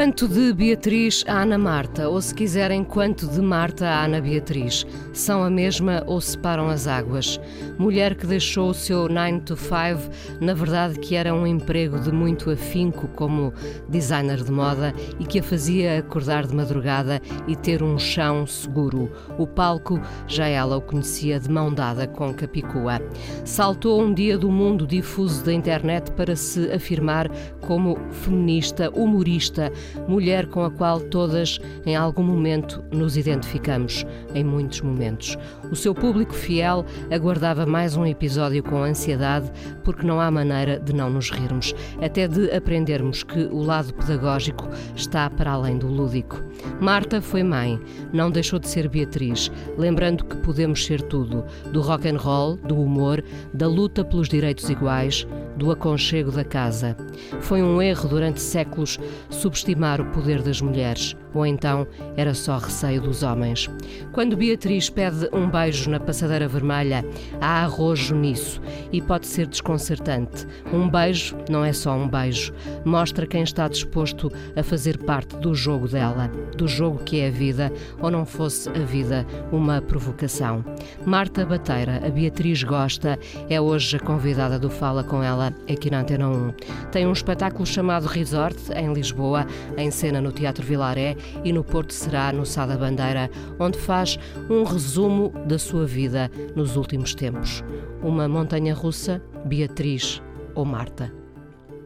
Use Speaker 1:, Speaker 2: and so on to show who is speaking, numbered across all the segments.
Speaker 1: Quanto de Beatriz a Ana Marta, ou se quiserem, quanto de Marta a Ana Beatriz, são a mesma ou separam as águas? Mulher que deixou o seu 9 to 5, na verdade que era um emprego de muito afinco como designer de moda e que a fazia acordar de madrugada e ter um chão seguro. O palco já ela o conhecia de mão dada com Capicua. Saltou um dia do mundo difuso da internet para se afirmar como feminista, humorista, mulher com a qual todas, em algum momento, nos identificamos, em muitos momentos. O seu público fiel aguardava mais um episódio com ansiedade, porque não há maneira de não nos rirmos, até de aprendermos que o lado pedagógico está para além do lúdico. Marta foi mãe, não deixou de ser Beatriz, lembrando que podemos ser tudo: do rock and roll, do humor, da luta pelos direitos iguais, do aconchego da casa. Foi um erro durante séculos subestimar o poder das mulheres, ou então era só receio dos homens. Quando Beatriz pede um beijo na passadeira vermelha, há arrojo nisso e pode ser desconcertante. Um beijo não é só um beijo, mostra quem está disposto a fazer parte do jogo dela, do jogo que é a vida, ou não fosse a vida uma provocação. Marta Bateira, a Beatriz Gosta, é hoje a convidada do Fala com ela aqui na Antena 1. Tem um espetáculo chamado Resort, em Lisboa, em cena no Teatro Vilaré e no Porto será no Sá da Bandeira, onde faz um resumo da sua vida nos últimos tempos. Uma montanha russa, Beatriz ou Marta.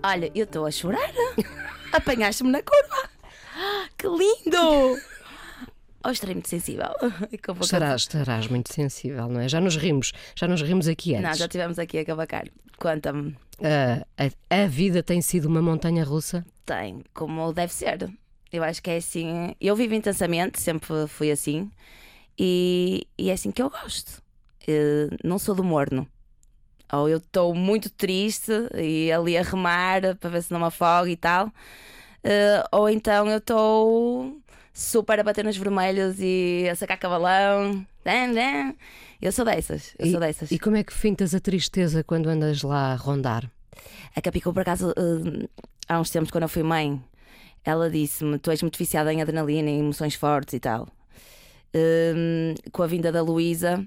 Speaker 2: Olha, eu estou a chorar. Apanhaste-me na curva. Que lindo! Ou estarei muito sensível.
Speaker 1: Estarás, estarás muito sensível, não é? Já nos rimos, já nos rimos aqui antes.
Speaker 2: Não, já tivemos aqui a cavacar. Conta-me.
Speaker 1: Uh, a, a vida tem sido uma montanha russa?
Speaker 2: Tem, como deve ser. Eu acho que é assim. Eu vivo intensamente, sempre fui assim. E, e é assim que eu gosto. Eu não sou do morno. Ou eu estou muito triste e ali a remar para ver se não me afogo e tal. Uh, ou então eu estou super a bater nos vermelhos e a sacar cavalão. Eu sou dessas, eu
Speaker 1: e,
Speaker 2: sou dessas.
Speaker 1: E como é que fintas a tristeza quando andas lá a rondar?
Speaker 2: A Capicou, por acaso, uh, há uns tempos, quando eu fui mãe, ela disse-me: Tu és muito viciada em adrenalina, em emoções fortes e tal. Uh, com a vinda da Luísa,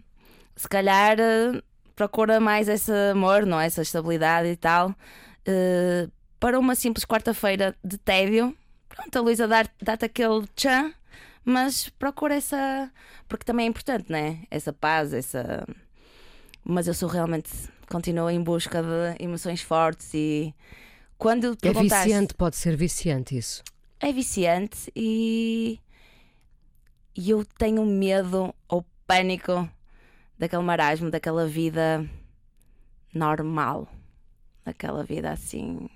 Speaker 2: se calhar uh, procura mais esse amor, não é? essa estabilidade e tal, para uma simples quarta-feira de tédio pronto, a Luísa dá-te aquele tchan, mas procura essa. Porque também é importante, né? Essa paz, essa. Mas eu sou realmente. Continuo em busca de emoções fortes e. Quando
Speaker 1: é viciante, pode ser viciante isso.
Speaker 2: É viciante e. E eu tenho medo ou pânico daquele marasmo, daquela vida normal. Daquela vida assim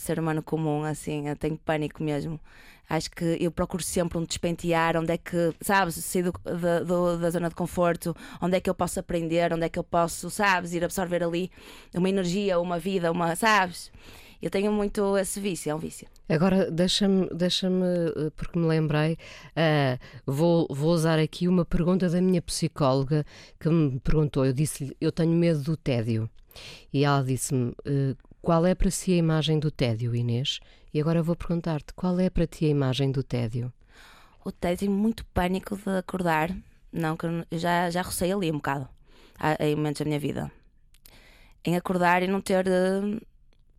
Speaker 2: ser humano comum, assim, eu tenho pânico mesmo. Acho que eu procuro sempre um despentear, onde é que, sabes, sair do, da, do, da zona de conforto, onde é que eu posso aprender, onde é que eu posso, sabes, ir absorver ali uma energia, uma vida, uma, sabes? Eu tenho muito esse vício, é um vício.
Speaker 1: Agora, deixa-me, deixa-me eh, porque me lembrei, uh, vou, vou usar aqui uma pergunta da minha psicóloga que me perguntou. Eu disse-lhe, eu tenho medo do tédio. E ela disse-me, uh, qual é para si a imagem do tédio, Inês? E agora vou perguntar-te, qual é para ti a imagem do tédio?
Speaker 2: O tédio, muito pânico de acordar. Não, que eu já, já rocei ali um bocado, em momentos da minha vida. Em acordar e não ter uh,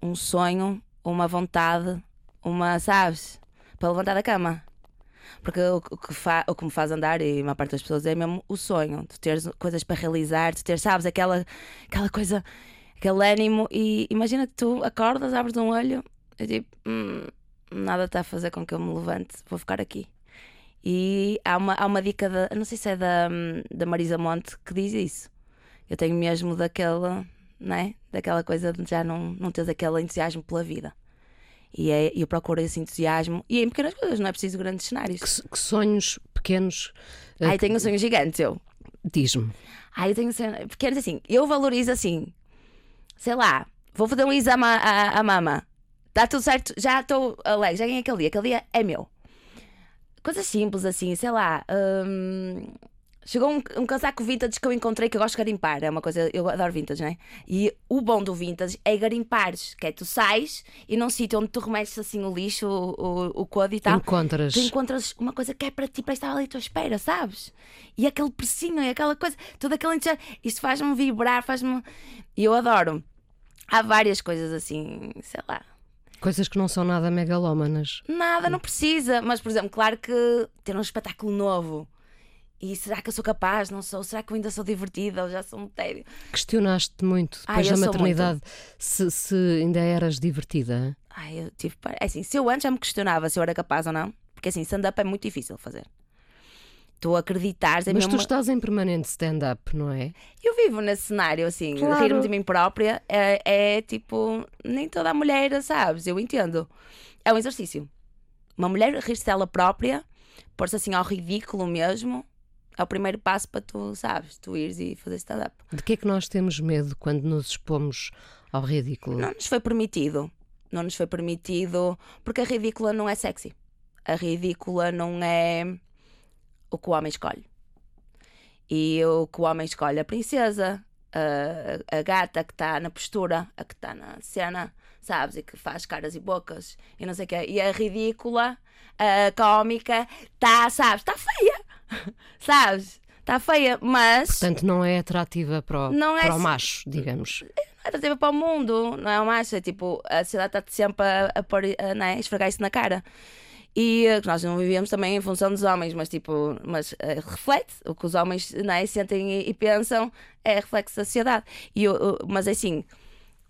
Speaker 2: um sonho, uma vontade, uma, sabes, para levantar da cama. Porque o, que fa, o que me faz andar, e a maior parte das pessoas, é mesmo o sonho, de ter coisas para realizar, de ter, sabes, aquela, aquela coisa aquele ânimo. E imagina que tu acordas, abres um olho e tipo, hum, nada está a fazer com que eu me levante, vou ficar aqui. E há uma, há uma dica, da, não sei se é da, da Marisa Monte, que diz isso. Eu tenho mesmo daquela, né? daquela coisa de já não, não teres aquele entusiasmo pela vida. E é, eu procuro esse entusiasmo. E é em pequenas coisas, não é preciso grandes cenários.
Speaker 1: Que, que sonhos pequenos. eh,
Speaker 2: Ai, tenho um sonho gigante, eu.
Speaker 1: Diz-me.
Speaker 2: Ai, eu tenho um sonho. Pequenos assim, eu valorizo assim. Sei lá, vou fazer um exame à, à, à mama. Está tudo certo, já estou alegre, já ganhei aquele dia. Aquele dia é meu. Coisas simples assim, sei lá. hum, chegou um, um casaco vintage que eu encontrei que eu gosto de garimpar. É uma coisa, eu adoro vintage, não é? E o bom do vintage é garimpares, que é tu sais e num sítio onde tu remexes assim o lixo, o, o, o codo e tal.
Speaker 1: Encontras.
Speaker 2: Tu encontras uma coisa que é para ti, para estar ali à tua espera, sabes? E aquele precinho e aquela coisa, todo aquele entusiasmo. Isto faz-me vibrar, faz-me. E eu adoro. Há várias coisas assim, sei lá.
Speaker 1: Coisas que não são nada megalómanas.
Speaker 2: Nada, não precisa. Mas, por exemplo, claro que ter um espetáculo novo. E será que eu sou capaz? Não sou? Será que eu ainda sou divertida ou já sou um tédio?
Speaker 1: Questionaste muito
Speaker 2: Ai,
Speaker 1: depois
Speaker 2: eu
Speaker 1: da maternidade se, se ainda eras divertida.
Speaker 2: Ai, eu tive. É assim, se eu antes já me questionava se eu era capaz ou não, porque assim, stand-up é muito difícil de fazer. Tu acreditares é
Speaker 1: Mas tu
Speaker 2: uma-
Speaker 1: estás em permanente stand-up, não é?
Speaker 2: Eu vivo nesse cenário, assim,
Speaker 1: Claro.
Speaker 2: rir-me de mim própria é, é tipo, nem toda a mulher, sabes? Eu entendo. É um exercício. Uma mulher rir-se dela própria, pôr-se assim ao ridículo mesmo, é o primeiro passo para tu, sabes? Tu ires e fazer stand-up.
Speaker 1: De que é que nós temos medo quando nos expomos ao ridículo?
Speaker 2: Não nos foi permitido. Não nos foi permitido, porque a ridícula não é sexy. A ridícula não é o que o homem escolhe. E o que o homem escolhe, a princesa, a, a gata que está na postura, a que está na cena, sabes? E que faz caras e bocas e não sei o quê. E a ridícula, a cómica, está, sabes? Está feia. sabes? Está feia, mas
Speaker 1: Portanto, não é atrativa para o,
Speaker 2: Não é
Speaker 1: para o macho, digamos.
Speaker 2: é atrativa para o mundo, não é uma acha? Tipo, a sociedade está sempre a, a, pôr, a, não é? esfregar isso na cara. E eh, nós não vivemos também em função dos homens, mas tipo, mas eh, reflete o que os homens não é? sentem e, e pensam, é reflexo da sociedade. E, eu- mas assim,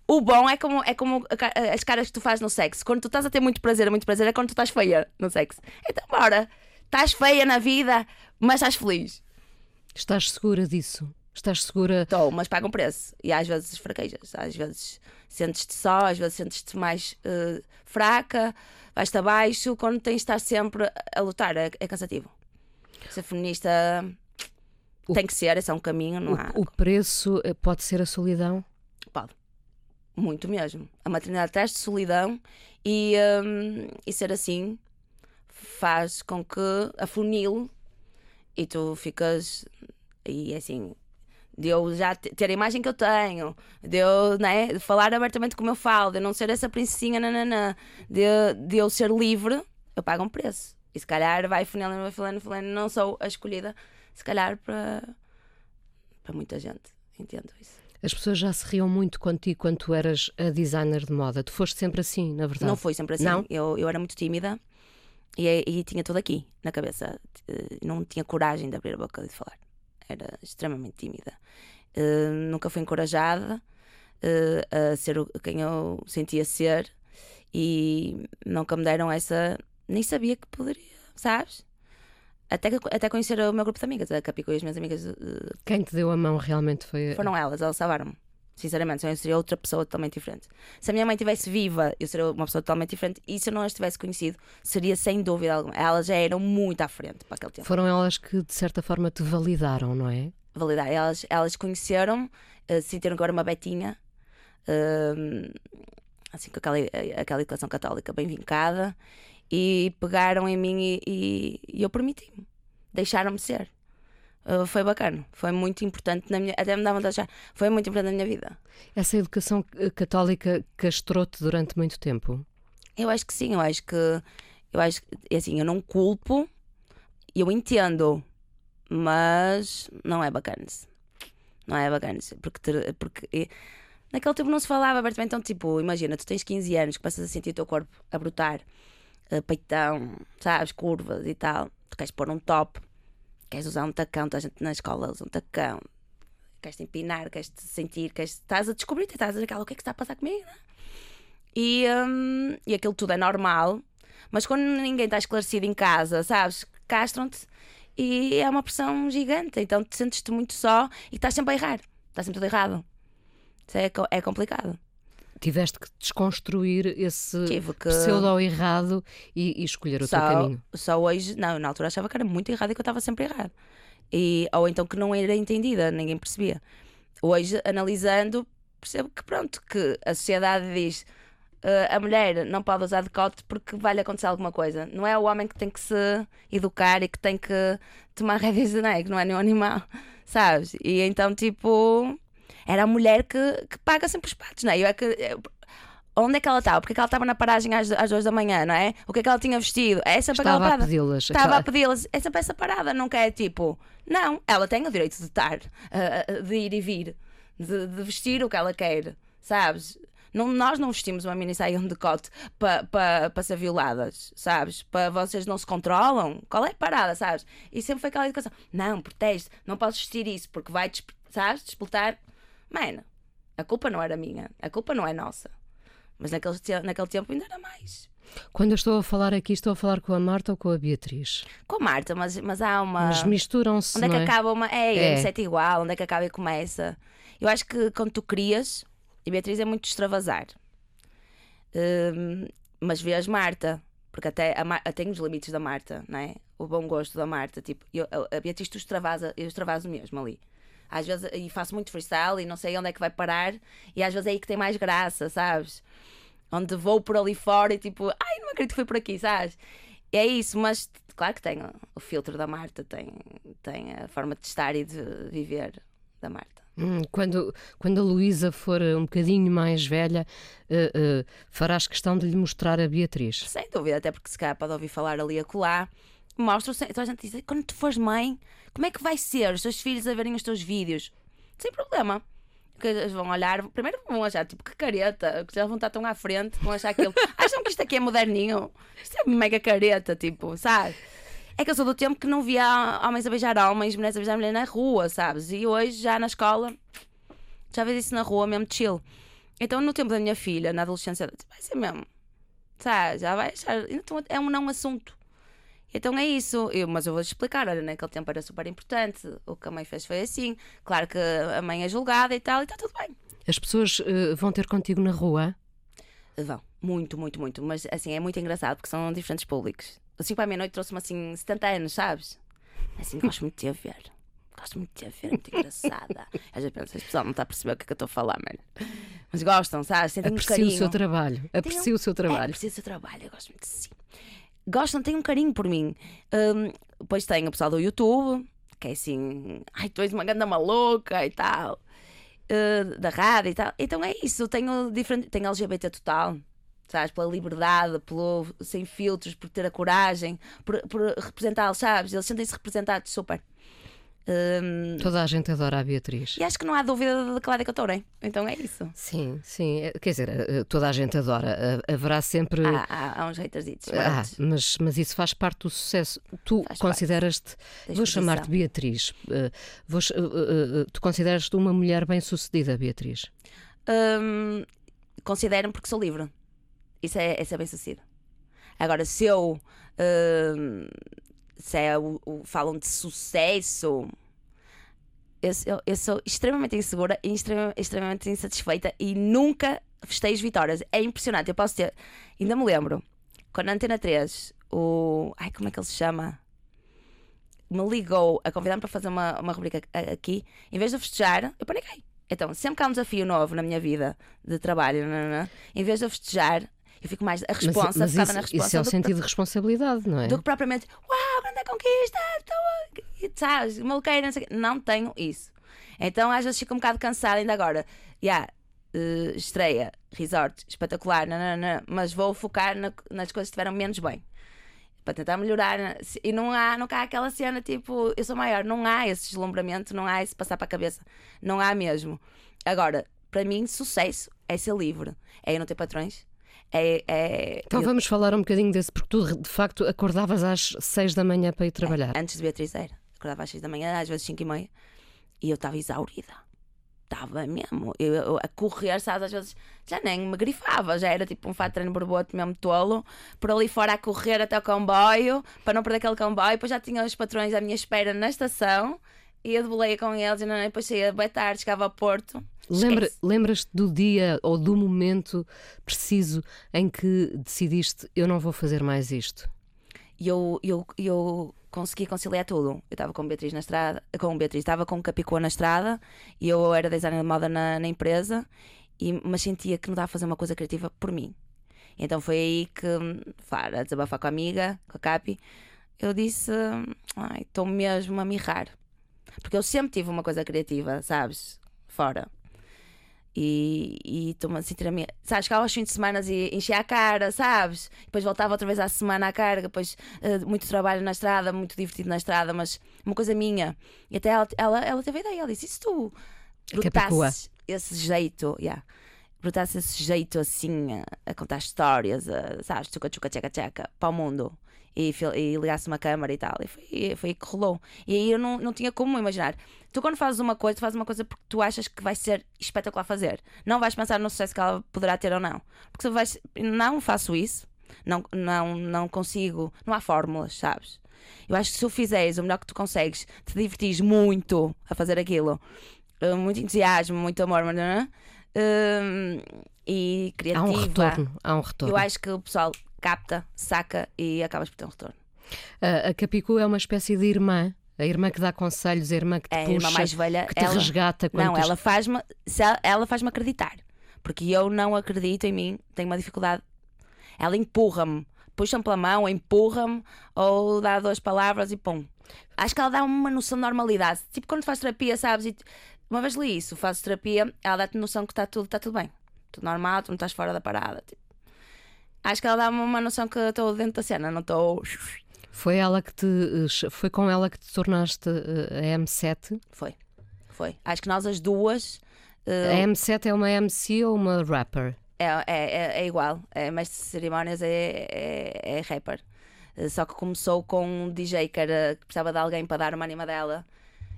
Speaker 2: o bom é como, é como ca- as caras que tu fazes no sexo. Quando tu estás a ter muito prazer, muito prazer, é quando tu estás feia no sexo. Então, bora, estás feia na vida, mas estás feliz.
Speaker 1: Estás segura disso? Estás segura?
Speaker 2: Estou, mas paga um preço. E às vezes fraquejas, às vezes sentes-te só, às vezes sentes-te mais eh, fraca, vais-te abaixo. Quando tens de estar sempre a lutar, é, é cansativo. Ser feminista
Speaker 1: O-
Speaker 2: tem que ser, esse é um caminho, não há.
Speaker 1: O, o preço eh, pode ser a solidão?
Speaker 2: Pode. Muito mesmo. A maternidade traz solidão e, hum, e ser assim faz com que afunile e tu ficas. E assim, de eu já te- ter a imagem que eu tenho, de eu né, falar abertamente como eu falo, de eu não ser essa princesinha, nananã, de, de eu ser livre, eu pago um preço. E se calhar vai funilando, vai funilando, funilando, não sou a escolhida, se calhar para, para muita gente. Entendo isso.
Speaker 1: As pessoas já se riam muito contigo quando tu eras a designer de moda. Tu foste sempre assim, na verdade.
Speaker 2: Não foi sempre assim.
Speaker 1: Não?
Speaker 2: Eu, eu era muito tímida e, e tinha tudo aqui na cabeça. Eh, Não tinha coragem de abrir a boca e de falar. Era extremamente tímida. Eh, nunca fui encorajada eh, a ser o- quem eu sentia ser e nunca me deram essa. Nem sabia que poderia, sabes? Até, que- até conhecer o meu grupo de amigas, a Capico e as minhas amigas eh,
Speaker 1: Quem te deu a mão realmente foi.
Speaker 2: foram elas, elas salvaram-me. Sinceramente, senão eu seria outra pessoa totalmente diferente. Se a minha mãe estivesse viva, eu seria uma pessoa totalmente diferente. E se eu não as tivesse conhecido, seria sem dúvida alguma. Elas já eram muito à frente para aquele tempo.
Speaker 1: Foram elas que, de certa forma, te validaram, não é?
Speaker 2: Validar. Elas, elas conheceram, eh, sentiram que eu era uma betinha, eh, assim com aquela, aquela educação católica bem vincada, e pegaram em mim e, e- e eu permiti-me. Deixaram-me ser. Eh, foi bacana. Foi muito importante na minha. Até me dava vontade de achar. Foi muito importante na minha vida.
Speaker 1: Essa educação eh, católica castrou-te durante muito tempo.
Speaker 2: Eu acho que sim, eu acho que eu acho que assim, eu não culpo, eu entendo, mas não é bacana. Não é bacana, porque, porque eh, naquele tempo não se falava abertamente, então tipo, imagina, tu tens 15 anos, começas a sentir o teu corpo a brotar, eh, peitão, sabes, curvas e tal, tu queres pôr um top, queres usar um tacão, toda a gente na escola usa um tacão, queres te empinar, queres te sentir, queres, estás a descobrir, estás a dizer, o que é que está a passar comigo? né? E, hum, e aquilo tudo é normal, mas quando ninguém está esclarecido em casa, sabes, castram-te e é uma pressão gigante, então te sentes-te muito só e estás sempre a errar, está sempre tudo errado. Isso é, é complicado.
Speaker 1: Tiveste que desconstruir esse
Speaker 2: Tive que.
Speaker 1: pseudo errado e, e escolher o teu
Speaker 2: Só,
Speaker 1: caminho.
Speaker 2: só hoje, não, na altura achava que era muito errado e que eu estava sempre errado. E, ou então que não era entendida, ninguém percebia. Hoje, analisando, percebo que pronto, que a sociedade diz "Ah, a mulher não pode usar decote porque vai-lhe acontecer alguma coisa. Não é o homem que tem que se educar e que tem que tomar rédeas de que não é nenhum animal, sabes? E então, tipo, era a mulher que, que paga sempre os patos, não é? Eu é que. eu- Onde é que ela estava? Porque é que ela estava na paragem às, às duas da manhã, não é? O que é que ela tinha vestido? É sempre aquela
Speaker 1: Estava a
Speaker 2: parada.
Speaker 1: pedi-las.
Speaker 2: Estava
Speaker 1: aquela-
Speaker 2: a pedi-las. É sempre essa parada, nunca é tipo. Não, ela tem o direito de estar, ah, ah, de ir e vir, de, de vestir o que ela quer, sabes? Não, nós não vestimos uma mini saia de decote para pa, pa ser violadas, sabes? Para vocês não se controlam. Qual é a parada, sabes? E sempre foi aquela educação: não, protege, não podes vestir isso porque vai, sabes, disputar. Mano, a culpa não era minha, a culpa não é nossa. Mas naquele, naquele tempo ainda era mais.
Speaker 1: Quando eu estou a falar aqui, estou a falar com a Marta ou com a Beatriz?
Speaker 2: Com a Marta, mas, mas há uma.
Speaker 1: Mas misturam-se,
Speaker 2: Onde é que
Speaker 1: é?
Speaker 2: acaba uma. É,
Speaker 1: É.
Speaker 2: é. sete igual, onde é que acaba e começa. Eu acho que quando tu crias, e Beatriz é muito extravasar. Hum, mas vês Marta, porque até a Mar... tem os limites da Marta, não é? O bom gosto da Marta. Tipo, eu, a Beatriz, tu extravasa, eu extravaso mesmo ali. Às vezes, e faço muito freestyle e não sei onde é que vai parar, e às vezes é aí que tem mais graça, sabes? Onde vou por ali fora e tipo, ai, não acredito que foi por aqui, sabes? E é isso, mas claro que tem o- filtro da Marta, tem, tem a forma de estar e de viver da Marta.
Speaker 1: Hum, Quando, quando a Luísa for um bocadinho mais velha, eh, eh, farás questão de lhe mostrar a Beatriz.
Speaker 2: Sem dúvida, até porque se calhar pode ouvir falar ali a colar. Mostra, então a gente diz, quando tu fores mãe, como é que vai ser os teus filhos a verem os teus vídeos? Sem problema. Porque eles vão olhar, primeiro vão achar, tipo, que careta, que já vão estar tão à frente, vão achar aquilo. Acham que isto aqui é moderninho? Isto é mega careta, tipo, sabe? É que eu sou do tempo que não via homens a beijar homens, mulheres a beijar mulher na rua, sabes? E hoje, já na escola, já vês isso na rua, mesmo chill. Então, no tempo da minha filha, na adolescência, vai ser mesmo. Sabe? Já vai achar. Então, é um não assunto. Então é isso, eu, mas eu vou explicar. Olha, naquele tempo era super importante. O que a mãe fez foi assim. Claro que a mãe é julgada e tal, e está tudo bem.
Speaker 1: As pessoas eh, vão ter contigo na rua?
Speaker 2: Vão, muito, muito, muito. Mas assim, é muito engraçado porque são diferentes públicos. Assim, para a meia-noite trouxe-me assim 70 anos, sabes? Assim, gosto muito de a ver. Gosto muito de a ver, é muito engraçada. Às vezes penso, este pessoal não está a perceber o que é que eu estou a falar, mano. Mas gostam, sabes? Sentem um
Speaker 1: Aprecio
Speaker 2: carinho.
Speaker 1: o seu trabalho. Aprecio o seu
Speaker 2: É,
Speaker 1: trabalho.
Speaker 2: aprecio o seu trabalho, eu gosto muito de si. Gostam, têm um carinho por mim. Hum, depois tem o pessoal do YouTube, que é assim, ai, tu és uma ganda maluca e tal. Uh, da rádio e tal. Então é isso, tenho diferente, tenho LGBT total. Sabes, pela liberdade, pelo sem filtros, por ter a coragem, por, por representá-los, sabes? Eles sentem-se representados super. Hum,
Speaker 1: Toda a gente adora a Beatriz.
Speaker 2: e acho que não há dúvida de que lado é que eu estou, né? Então é isso.
Speaker 1: Sim, sim. Eh, Quer dizer, eh, toda a gente adora. Eh, Haverá sempre.
Speaker 2: Há, há, há uns haterzitos.
Speaker 1: Ah,
Speaker 2: mas
Speaker 1: mas, isso faz parte do sucesso. Tu consideras-te.
Speaker 2: da
Speaker 1: Vou chamar-te Beatriz. eh, vou tu consideras-te uma mulher bem-sucedida, Beatriz?
Speaker 2: Hum, considero-me porque sou livre. Isso é, isso é bem sucedido. Agora, se eu. Se é o, o- falam de sucesso. Eu, eu, eu sou extremamente insegura e extrema- extremamente insatisfeita e nunca festejo vitórias. É impressionante. Eu posso ter. Ainda me lembro, quando a Antena 3, o. Ai, como é que ele se chama? Me ligou a convidar-me para fazer uma, uma rubrica aqui. Em vez de festejar, eu paniquei. Então, sempre que há um desafio novo na minha vida de trabalho, nananã, em vez de eu festejar, eu fico mais. A resposta,
Speaker 1: mas
Speaker 2: ficava
Speaker 1: isso,
Speaker 2: na resposta.
Speaker 1: isso é o sentido de responsabilidade, não é?
Speaker 2: do que propriamente, uau, grande conquista, estou sabes, maluqueira, não sei. Não tenho isso. Então às vezes fico um bocado cansada ainda agora. Já, eh, estreia, resort, espetacular, nanana, mas vou focar na- nas coisas que estiveram menos bem. Para tentar melhorar. né? E não há, nunca há aquela cena tipo, eu sou maior. Não há esse deslumbramento, não há esse passar para a cabeça. Não há mesmo. Agora, para mim, sucesso é ser livre. É eu não ter patrões. É, é
Speaker 1: Então vamos falar um bocadinho desse, porque tu de facto acordavas às seis da manhã para ir trabalhar.
Speaker 2: Antes de Beatriz era. Acordava às 6 da manhã, às vezes 5 e meia. E eu estava exaurida. Estava mesmo. Eu, eu a correr, sabes? Às vezes já nem me grifava. Já era tipo um fato de treino borboto mesmo tolo. Por ali fora a correr até o comboio. Para não perder aquele comboio. Depois já tinha os patrões à minha espera na estação. Ia de boleia com eles, e não, depois saía bem tarde, chegava ao Porto.
Speaker 1: Lembra, lembras-te do dia ou do momento preciso em que decidiste eu não vou fazer mais isto?
Speaker 2: E eu, eu, eu consegui conciliar tudo. Eu estava com Beatriz na estrada, com Beatriz, estava com Capicua na estrada e eu era designer de moda na, na empresa, e, mas sentia que não estava a fazer uma coisa criativa por mim. Então foi aí que, para desabafar com a amiga, com a Capi, eu disse: Ai, estou mesmo a mirrar. Porque eu sempre tive uma coisa criativa, sabes? Fora. E e estou-me a sentir a minha. Sabes, ficava aos fins de semana e enchia a cara, sabes? Depois voltava outra vez à semana à carga, depois eh, muito trabalho na estrada, muito divertido na estrada, mas uma coisa minha. E até ela, ela, ela teve a ideia, ela disse: e se tu
Speaker 1: Capicua.
Speaker 2: brotasses esse jeito, yeah, brotasses esse jeito assim a, a contar histórias, a, sabes, tchuca tchuca tcheca tcheca, para o mundo. E, e ligasse uma câmara e tal. E foi, foi aí que rolou. E aí eu não, não tinha como imaginar. Tu, quando fazes uma coisa, tu fazes uma coisa porque tu achas que vai ser espetacular fazer. Não vais pensar no sucesso que ela poderá ter ou não. Porque se vais. Não faço isso. Não, não, não consigo. Não há fórmulas, sabes? Eu acho que se o fizeres o melhor que tu consegues, te divertires muito a fazer aquilo, eh, muito entusiasmo, muito amor, não é? Hum, e
Speaker 1: Há
Speaker 2: criativa.
Speaker 1: um retorno, há um retorno.
Speaker 2: Eu acho que o pessoal capta, saca e acabas por ter um retorno.
Speaker 1: A, Capicu é uma espécie de irmã, a irmã que dá conselhos, a irmã que te
Speaker 2: É a
Speaker 1: puxa,
Speaker 2: irmã mais velha.
Speaker 1: que te
Speaker 2: ela,
Speaker 1: resgata
Speaker 2: Não, ela faz-me ela, faz-me acreditar. Porque eu não acredito em mim, tenho uma dificuldade. Ela empurra-me, puxa-me pela mão, empurra-me ou dá duas palavras e pum. Acho que ela dá uma noção de normalidade. Tipo quando fazes terapia, sabes? E uma vez li isso, fazes terapia, ela dá-te noção que está tudo, está tudo bem. Tudo normal, tu não estás fora da parada. tipo. Acho que ela dá-me uma noção que eu estou dentro da cena, não estou.
Speaker 1: Foi ela que te eh, foi com ela que te tornaste eh, a M7.
Speaker 2: Foi, foi. Acho que nós as duas. eh,
Speaker 1: A M7 é uma MC ou uma rapper?
Speaker 2: É, é, é, é igual. É mestre de cerimónias, é, é, é rapper. Só que começou com um DJ que, era, que precisava de alguém para dar uma animadela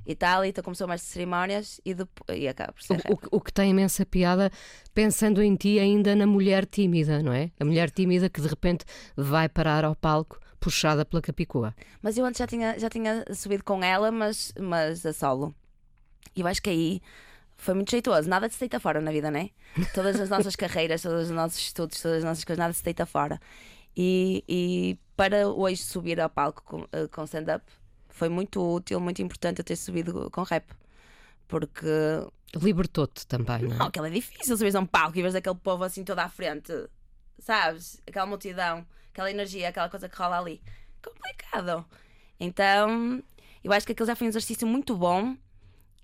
Speaker 2: e tal, então começou mestre de cerimónias e, depois, e acaba por ser
Speaker 1: O, o- o que tem imensa piada, pensando em ti ainda na mulher tímida, não é? A mulher tímida que de repente vai parar ao palco puxada pela Capicua.
Speaker 2: Mas eu antes já tinha, já tinha subido com ela, mas, mas a solo. E eu acho que aí foi muito jeitoso. Nada se deita fora na vida, não é? Todas as nossas carreiras, todos os nossos estudos, todas as nossas coisas, nada se deita fora. E, e para hoje subir ao palco com, eh, com stand-up foi muito útil, muito importante eu ter subido com rap. Porque
Speaker 1: Libertou-te também, não é?
Speaker 2: não, aquilo é difícil subir a um palco e veres aquele povo assim todo à frente, sabes? Aquela multidão, aquela energia, aquela coisa que rola ali. Complicado. Então, eu acho que aquilo já foi um exercício muito bom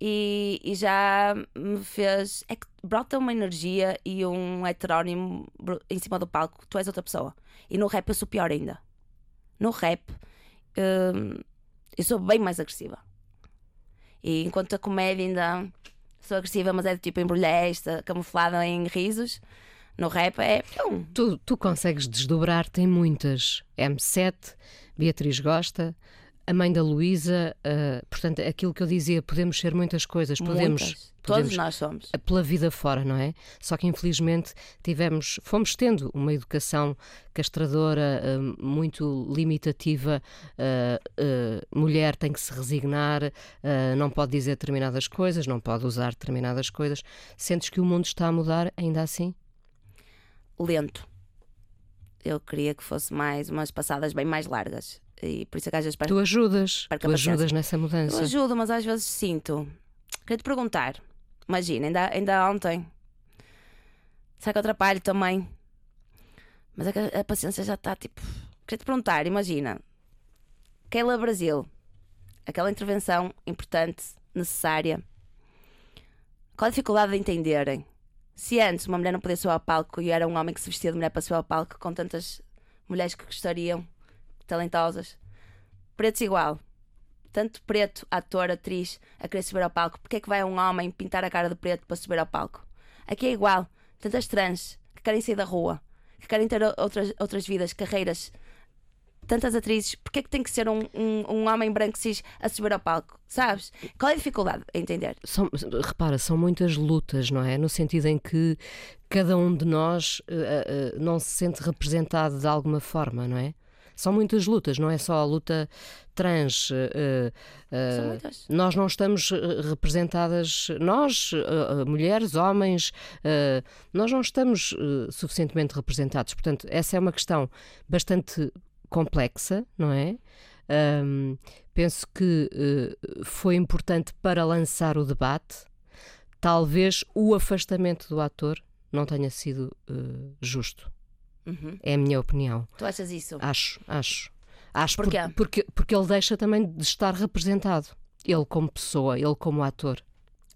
Speaker 2: e, e já me fez. É que brota uma energia e um heterónimo em cima do palco, tu és outra pessoa. E no rap eu sou pior ainda. No rap, hum, eu sou bem mais agressiva. E enquanto a comédia ainda sou agressiva, mas é de tipo embrulhesta, camuflada em risos. No rap é. pum.
Speaker 1: Tu, tu consegues desdobrar-te em muitas. M7, Beatriz Gosta, a mãe da Luísa, ah, portanto, aquilo que eu dizia, podemos ser muitas coisas, podemos.
Speaker 2: Muitas. Todos
Speaker 1: podemos
Speaker 2: nós somos.
Speaker 1: pela vida fora, não é? Só que infelizmente tivemos, fomos tendo uma educação castradora, ah, muito limitativa. ah, mulher tem que se resignar, não pode dizer determinadas coisas, não pode usar determinadas coisas. Sentes que o mundo está a mudar ainda assim?
Speaker 2: Lento. Eu queria que fosse mais umas passadas bem mais largas. E por isso é que às vezes parece
Speaker 1: Tu ajudas,
Speaker 2: Perca
Speaker 1: tu
Speaker 2: paciência.
Speaker 1: ajudas nessa
Speaker 2: Eu
Speaker 1: mudança.
Speaker 2: ajudo, mas às vezes sinto. Queria te perguntar. Imagina, ainda, ainda ontem. Será que eu atrapalho também? Mas é que a, a paciência já está tipo. Queria te perguntar, imagina. Keila Brasil. Aquela intervenção importante, necessária. Qual a dificuldade de entenderem? Se antes uma mulher não podia subir ao palco e era um homem que se vestia de mulher para subir ao palco com tantas mulheres que gostariam, talentosas. Pretos igual tanto preto, ator, atriz, a querer subir ao palco, porque é que vai um homem pintar a cara de preto para subir ao palco? Aqui é igual, tantas trans que querem sair da rua, que querem ter outras, outras vidas, carreiras, tantas atrizes, porque é que tem que ser um, um, um homem branco cis a subir ao palco? Sabes? Qual é a dificuldade a entender?
Speaker 1: São, repara, são muitas lutas, não é? No sentido em que cada um de nós eh, eh, não se sente representado de alguma forma, não é? São muitas lutas, não é só a luta trans. Uh,
Speaker 2: São muitas.
Speaker 1: Nós não estamos representadas, nós, mulheres, homens, nós não estamos suficientemente representados. Portanto, essa é uma questão bastante complexa, não é? Um, penso que uh, foi importante para lançar o debate. Talvez o afastamento do ator não tenha sido uh, justo.
Speaker 2: Uhum.
Speaker 1: É a minha opinião.
Speaker 2: Tu achas isso?
Speaker 1: Acho, acho. Acho
Speaker 2: Porquê?
Speaker 1: Por, porque, porque ele deixa também de estar representado. Ele como pessoa, ele como ator.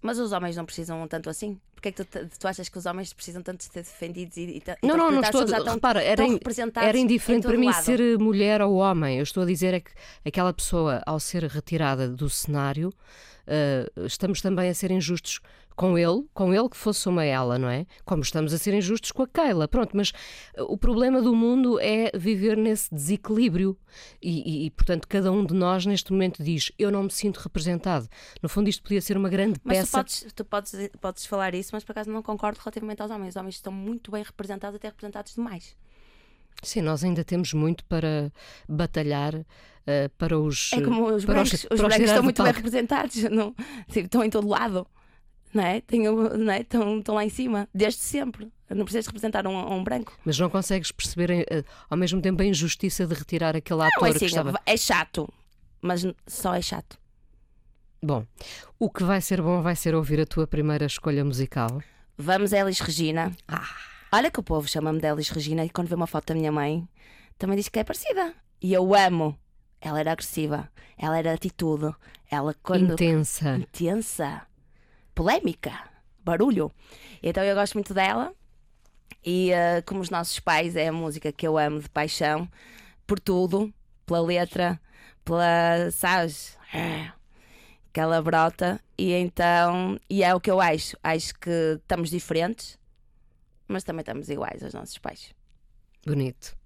Speaker 2: Mas os homens não precisam tanto assim? Porquê é que tu, tu achas que os homens precisam tanto de ser defendidos e, e,
Speaker 1: Não, não, não estou
Speaker 2: a
Speaker 1: a repara, era, in, era indiferente para mim
Speaker 2: lado.
Speaker 1: ser mulher ou homem. Eu estou a dizer é que aquela pessoa, ao ser retirada do cenário, uh, estamos também a ser injustos com ele, com ele que fosse uma ela, não é? Como estamos a ser injustos com a Keila, pronto, mas o problema do mundo é viver nesse desequilíbrio e, e, portanto, cada um de nós neste momento diz, eu não me sinto representado. No fundo isto podia ser uma grande
Speaker 2: mas
Speaker 1: peça...
Speaker 2: Mas tu, podes, tu podes, podes falar isso, mas por acaso não concordo relativamente aos homens. Os homens estão muito bem representados, até representados demais.
Speaker 1: Sim, nós ainda temos muito para batalhar uh, para os.
Speaker 2: É como os brancos. Os, os brancos estão muito bem representados, não, tipo, estão em todo lado. Não é? Tenho, não é? Estão, estão lá em cima, desde sempre. Não precisas representar um, um branco.
Speaker 1: Mas não consegues perceber uh, ao mesmo tempo a injustiça de retirar aquele
Speaker 2: não,
Speaker 1: ator
Speaker 2: é assim,
Speaker 1: que estava.
Speaker 2: É chato, mas só é chato.
Speaker 1: Bom, o que vai ser bom vai ser ouvir a tua primeira escolha musical.
Speaker 2: Vamos, Elis Regina.
Speaker 1: Ah.
Speaker 2: Olha que o povo chama-me de Elis Regina e quando vê uma foto da minha mãe também diz que é parecida. E eu amo. Ela era agressiva, ela era atitude, ela quando.
Speaker 1: Intensa.
Speaker 2: Intensa. Polémica. Barulho. Então eu gosto muito dela. E uh, como os nossos pais, é a música que eu amo de paixão, por tudo, pela letra, pela. sabes? que ela brota e então e é o que eu acho acho que estamos diferentes mas também estamos iguais aos nossos pais
Speaker 1: bonito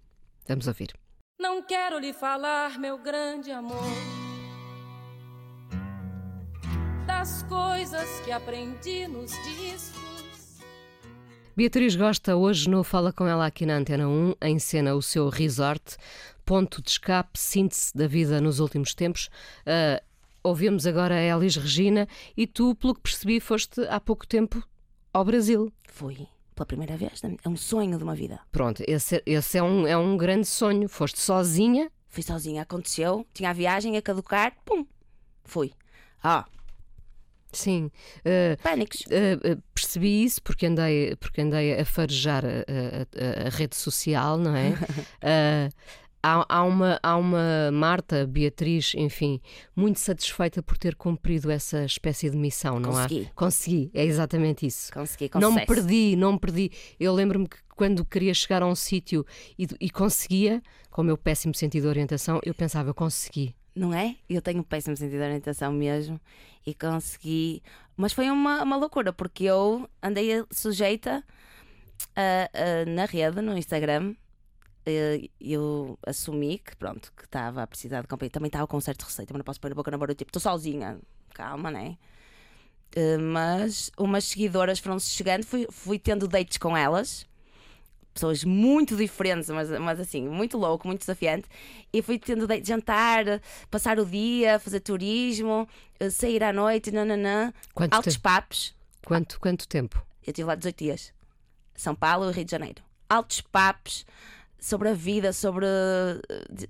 Speaker 1: vamos ouvir
Speaker 3: não quero lhe falar meu grande amor das coisas que aprendi nos discos
Speaker 1: Beatriz Gosta hoje no Fala Com Ela aqui na Antena 1 em cena o seu resort ponto de escape, síntese da vida nos últimos tempos uh, Ouvimos agora a Elis Regina e tu, pelo que percebi, foste há pouco tempo ao Brasil.
Speaker 2: Fui, pela primeira vez. É um sonho de uma vida.
Speaker 1: Pronto, esse, esse é, um, é um grande sonho. Foste sozinha?
Speaker 2: Fui sozinha, aconteceu. Tinha a viagem a caducar, pum, fui. Ah.
Speaker 1: Sim. Uh,
Speaker 2: Pânicos.
Speaker 1: Uh, uh, percebi isso porque andei, porque andei a farejar a, a, a rede social, não é? Há, há, uma, há uma Marta, Beatriz, enfim, muito satisfeita por ter cumprido essa espécie de missão, não
Speaker 2: Consegui.
Speaker 1: há? Consegui. É exatamente isso.
Speaker 2: Consegui, com
Speaker 1: Não me perdi, não me perdi. Eu lembro-me que quando queria chegar a um sítio e, e conseguia, com o meu péssimo sentido de orientação, eu pensava, eu consegui.
Speaker 2: Não é? Eu tenho um péssimo sentido de orientação mesmo e consegui. Mas foi uma, uma loucura porque eu andei sujeita a, a, na rede, no Instagram, eh, eu assumi que pronto, que estava a precisar de companhia. Também estava com um certo receio, também não posso pôr a boca na barulho, tipo, estou sozinha, calma, né? Uh, mas umas seguidoras foram-se chegando, fui, fui tendo dates com elas, pessoas muito diferentes, mas, mas assim, muito louco, muito desafiante, e fui tendo dates, jantar, passar o dia, fazer turismo, uh, sair à noite, nananã,
Speaker 1: Quanto
Speaker 2: altos
Speaker 1: tempo?
Speaker 2: papos.
Speaker 1: Quanto, quanto tempo?
Speaker 2: Eu estive lá 18 dias. São Paulo e Rio de Janeiro. Altos papos sobre a vida, sobre uh,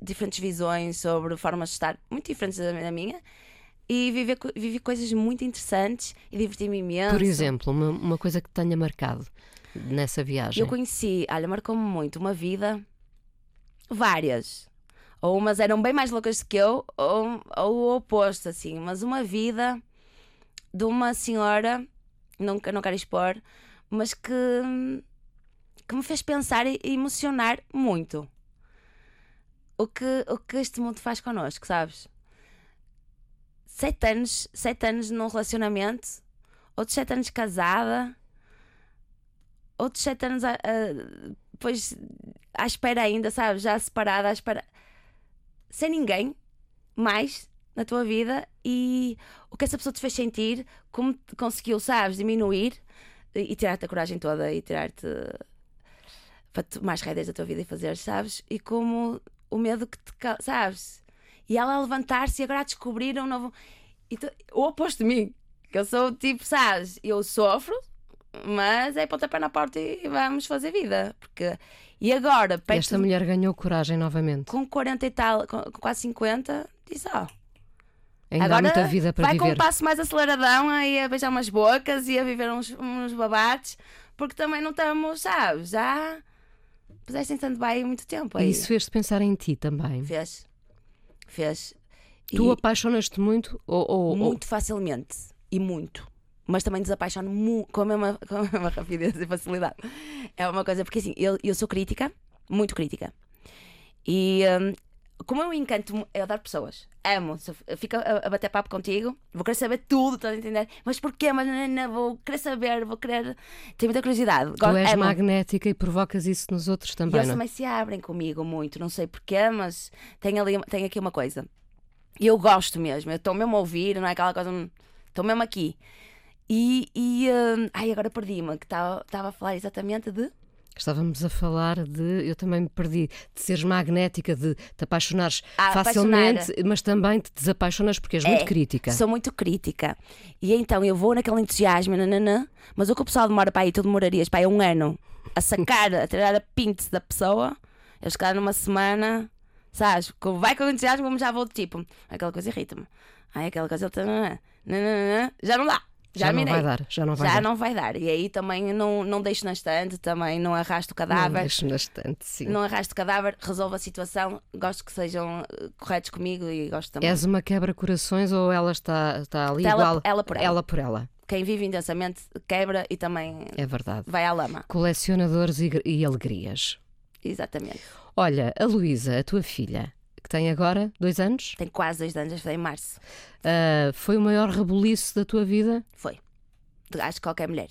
Speaker 2: diferentes visões, sobre formas de estar muito diferentes da minha. E vivi, vivi coisas muito interessantes e diverti-me imenso.
Speaker 1: Por exemplo, uma, uma coisa que te tenha marcado nessa viagem.
Speaker 2: Eu conheci, olha, marcou-me muito uma vida, várias. Ou umas eram bem mais loucas do que eu, ou, ou o oposto, assim. Mas uma vida de uma senhora, não, não quero expor, mas que que me fez pensar e emocionar muito. O que, o que este mundo faz connosco, sabes? Sete anos, sete anos num relacionamento, outros sete anos casada, outros sete anos a, a, depois à espera ainda, sabes? Já separada, à espera. Sem ninguém mais na tua vida e o que essa pessoa te fez sentir, como conseguiu, sabes, diminuir e tirar-te a coragem toda e tirar-te para tomar rédeas da tua vida e fazer, sabes? E como o medo que te. Sabes? E ela a levantar-se e agora a descobrir um novo. E tu- o oposto de mim. Que eu sou tipo, sabes? Eu sofro, mas é pontapé na porta e vamos fazer vida. Porque. E agora,
Speaker 1: E
Speaker 2: perto
Speaker 1: esta mulher ganhou coragem novamente.
Speaker 2: com 40 e tal, com, com quase 50, disse: Ó.
Speaker 1: Ainda há
Speaker 2: Agora
Speaker 1: muita vida para
Speaker 2: vai com
Speaker 1: viver.
Speaker 2: um passo mais aceleradão aí a beijar umas bocas e a viver uns, uns babates, porque também não estamos, sabes? Já puseste em stand-by há muito tempo.
Speaker 1: E
Speaker 2: Aí.
Speaker 1: isso fez-te pensar em ti também.
Speaker 2: Fez. Fez.
Speaker 1: Tu apaixonas-te muito? Ou, ou- ou-
Speaker 2: muito facilmente. E muito. Mas também desapaixono com, a mesma, com a mesma rapidez e facilidade. É uma coisa, porque assim, eu, eu sou crítica, muito crítica. E hum, como eu encanto, eu adoro pessoas. Amo. Fico a, a bater papo contigo, vou querer saber tudo, estás a entender? Mas porquê? Mas não, não, vou querer saber, vou querer. Tenho muita curiosidade.
Speaker 1: tu és
Speaker 2: amo.
Speaker 1: magnética e provocas isso nos outros
Speaker 2: E
Speaker 1: também,
Speaker 2: eles
Speaker 1: não? é?
Speaker 2: também se abrem comigo muito, não sei porquê, mas tem, ali, tem aqui uma coisa. E eu gosto mesmo, eu estou mesmo a ouvir, não é aquela coisa. hum, Estou mesmo aqui. E. e hum, ai, agora perdi-me, que estava a falar exatamente de.
Speaker 1: Estávamos a falar de. Eu também me perdi. De seres magnética, de te apaixonares
Speaker 2: Ah,
Speaker 1: facilmente, mas também te desapaixonas porque és muito
Speaker 2: É,
Speaker 1: crítica.
Speaker 2: Sou muito crítica. E então eu vou naquele entusiasmo, nananã, mas o que o pessoal demora para aí, tu demorarias para aí um ano a sacar, a tirar a pinte da pessoa, eu calhar numa semana, sabes? Vai com o entusiasmo, como já vou de tipo, aquela coisa irrita-me. Ai, aquela coisa, nananã, nananã, já não dá. Já,
Speaker 1: Já não vai dar, já não vai
Speaker 2: já
Speaker 1: dar.
Speaker 2: não vai dar. E aí também não, não deixo na estante, também não arrasto o
Speaker 1: Não
Speaker 2: cadáver.
Speaker 1: deixo bastante, sim.
Speaker 2: Não arrasto o cadáver, resolvo a situação, gosto que sejam eh, corretos comigo e gosto também.
Speaker 1: És uma quebra-corações ou ela está, está ali
Speaker 2: Ela-
Speaker 1: igual?
Speaker 2: ela por ela.
Speaker 1: Ela por ela.
Speaker 2: Quem vive intensamente quebra e também
Speaker 1: É verdade.
Speaker 2: vai à lama.
Speaker 1: Colecionadores e, e alegrias.
Speaker 2: Exatamente.
Speaker 1: Olha, a Luísa, a tua filha, que tem agora dois anos,
Speaker 2: Tem quase dois anos, foi em março.
Speaker 1: ah, foi o maior rebuliço da tua vida?
Speaker 2: Foi. De- Acho que qualquer mulher.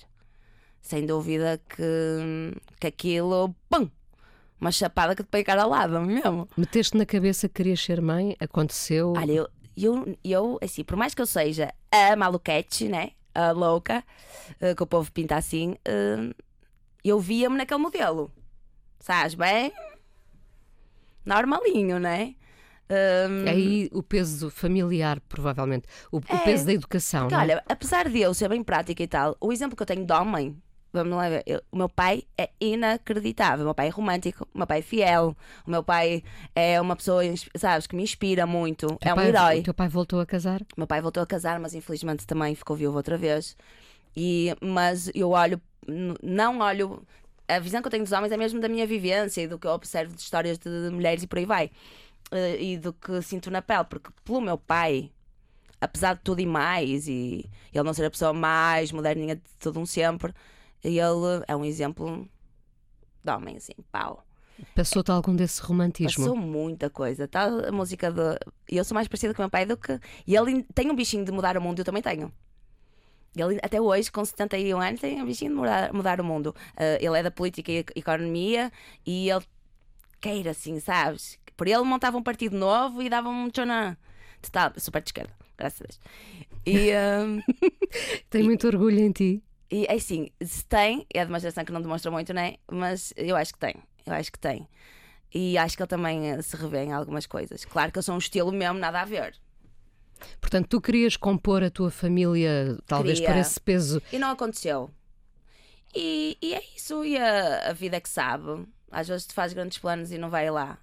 Speaker 2: Sem dúvida que, que aquilo. Pum! Uma chapada que te põe cara ao lado, mesmo.
Speaker 1: Meteste na cabeça que querias ser mãe? Aconteceu?
Speaker 2: Olha, eu, eu, eu, assim, por mais que eu seja a maluquete, né? A louca, eh, que o povo pinta assim, eh, eu via-me naquele modelo. Sabes? Bem. Normalinho, né? Hum,
Speaker 1: Aí o peso familiar, provavelmente. O, o
Speaker 2: É,
Speaker 1: peso da educação.
Speaker 2: Porque,
Speaker 1: é?
Speaker 2: olha, apesar de eu ser bem prática e tal, o exemplo que eu tenho de homem, vamos lá ver, eu- o meu pai é inacreditável. O meu pai é romântico, o meu pai é fiel, o meu pai é uma pessoa, sabes, que me inspira muito,
Speaker 1: Teu
Speaker 2: é um
Speaker 1: pai-
Speaker 2: herói.
Speaker 1: O teu pai voltou a casar?
Speaker 2: O meu pai voltou a casar, mas infelizmente também ficou viúvo outra vez. E, mas eu olho, não olho. A visão que eu tenho dos homens é mesmo da minha vivência e do que eu observo de histórias de mulheres e por aí vai. Eh, E do que sinto na pele, porque pelo meu pai, apesar de tudo e mais, e ele não ser a pessoa mais moderninha de todo um sempre, ele é um exemplo de homem, assim, pau.
Speaker 1: Passou-te algum desse romantismo?
Speaker 2: Passou muita coisa. Tá a música de. Eu sou mais parecida com o meu pai do que. E ele tem um bichinho de mudar o mundo, eu também tenho. Ele, até hoje, com 71 anos, tem um bichinho de mudar, mudar o mundo. Ah, ele é da política e economia e ele queira, assim, sabes? Por ele montava um partido novo e dava um tchona. Total, super de esquerda, graças a Deus. E. ah,
Speaker 1: Tem muito orgulho em ti.
Speaker 2: e é assim, se tem, é a demonstração que não demonstra muito, né? Mas eu acho que tem, eu acho que tem. E acho que ele também eh, se revê em algumas coisas. Claro que eu sou um estilo mesmo, nada a ver.
Speaker 1: Portanto, tu querias compor a tua família, talvez
Speaker 2: Queria.
Speaker 1: por esse peso.
Speaker 2: E não aconteceu. E, e é isso, e a, a vida é que sabe. Às vezes tu fazes grandes planos e não vai lá.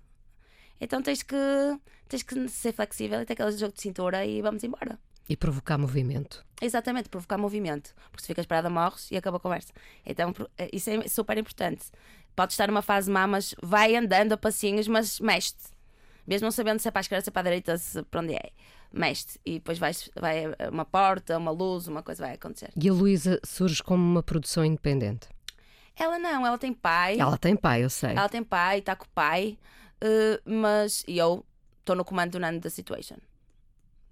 Speaker 2: Então tens que, tens que ser flexível e ter aquele jogo de cintura e vamos embora.
Speaker 1: E provocar movimento.
Speaker 2: Exatamente, provocar movimento. Porque se ficas parada, morres e acaba a conversa. Então eh, isso é super importante. Podes estar numa fase má, mas vai andando a passinhos, mas mexe-te. Mesmo não sabendo se é para a esquerda, se é para a direita, se para onde é. Mexe-te. E depois vais, vai eh, uma porta, uma luz, uma coisa vai acontecer.
Speaker 1: E a Luísa surge como uma produção independente.
Speaker 2: Ela não, ela tem pai.
Speaker 1: Ela tem pai, eu sei.
Speaker 2: Ela tem pai, está com o pai, eh, mas eu estou no comando do Nano da Situation.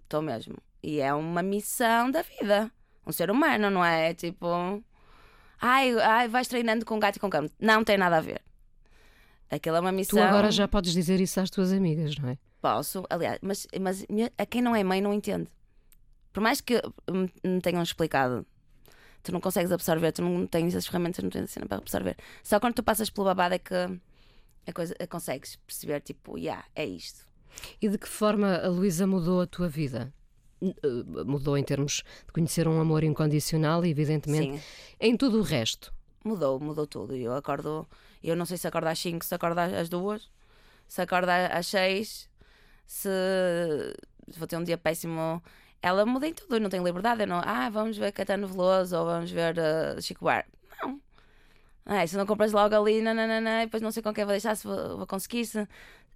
Speaker 2: Estou mesmo. E é uma missão da vida. Um ser humano, não é? Tipo, ai, ai, vais treinando com gato e com cão. Não tem nada a ver. Aquilo é uma missão.
Speaker 1: Tu agora já podes dizer isso às tuas amigas, não é?
Speaker 2: Posso, aliás, mas, mas a quem não é mãe não entende. Por mais que me, me tenham explicado, tu não consegues absorver, tu não tens as ferramentas, não tens a cena para absorver. Só quando tu passas pelo babado é que a coisa, a consegues perceber, tipo, yeah, é isto.
Speaker 1: E de que forma a Luísa mudou a tua vida? Eh, Mudou em termos de conhecer um amor incondicional e, evidentemente,
Speaker 2: Sim.
Speaker 1: em tudo o resto.
Speaker 2: Mudou, mudou tudo. Eu acordo, eu não sei se acordo às 5, se acordo às 2, se acordo às 6, se vou ter um dia péssimo. Ela muda em tudo, eu não tenho liberdade. Eu não, ah, vamos ver Caetano Veloso ou vamos ver eh, Chico Bar. Não. Ah, se não compras logo ali, nananana, e depois não sei com quem vou deixar, se vou, vou conseguir. Se...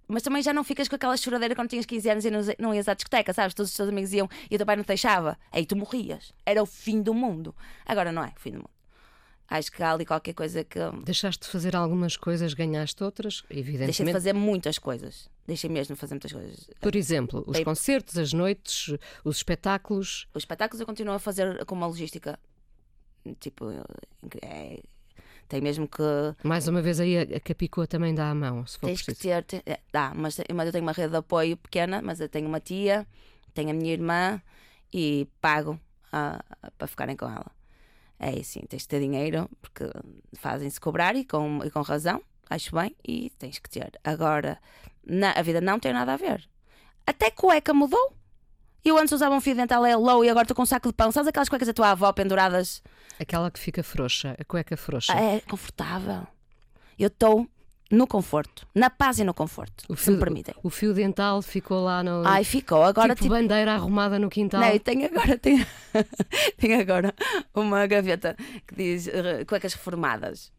Speaker 2: Mas também já não ficas com aquela choradeira quando tinhas 15 anos e não, não ias à discoteca, sabes? Todos os teus amigos iam e o teu pai não te deixava. Aí tu morrias. Era o fim do mundo. Agora não é o fim do mundo. Acho que há ali qualquer coisa que.
Speaker 1: Deixaste de fazer algumas coisas, ganhaste outras,
Speaker 2: Deixei de
Speaker 1: evidentemente.
Speaker 2: fazer muitas coisas. Deixei mesmo de fazer muitas coisas.
Speaker 1: Por exemplo, os
Speaker 2: Dei-
Speaker 1: concertos, as noites, os espetáculos.
Speaker 2: Os espetáculos eu continuo a fazer com uma logística. Tipo, é, tem mesmo que.
Speaker 1: Mais uma vez aí a, a Capicua também dá a mão, se for
Speaker 2: Tens que
Speaker 1: preciso.
Speaker 2: ter. te- é, dá, mas, mas eu tenho uma rede de apoio pequena, mas eu tenho uma tia, tenho a minha irmã e pago ah, para ficarem com ela. É assim, tens de ter dinheiro, porque fazem-se cobrar e com, e com razão, acho bem, e tens que ter. Agora, na, a vida não tem nada a ver. Até cueca mudou. Eu antes usava um fio dental low e agora estou com um saco de pão. Sabes aquelas cuecas da tua avó penduradas?
Speaker 1: Aquela que fica frouxa, a cueca frouxa.
Speaker 2: É confortável. Eu estou no conforto, na paz e no conforto,
Speaker 1: O
Speaker 2: se me
Speaker 1: fio-
Speaker 2: permitem.
Speaker 1: O fio dental ficou lá no.
Speaker 2: Ai, ficou. Agora
Speaker 1: tipo,
Speaker 2: tipo.
Speaker 1: bandeira arrumada no quintal.
Speaker 2: Não, tenho agora, tenho, tenho agora uma gaveta que diz eh, cuecas reformadas.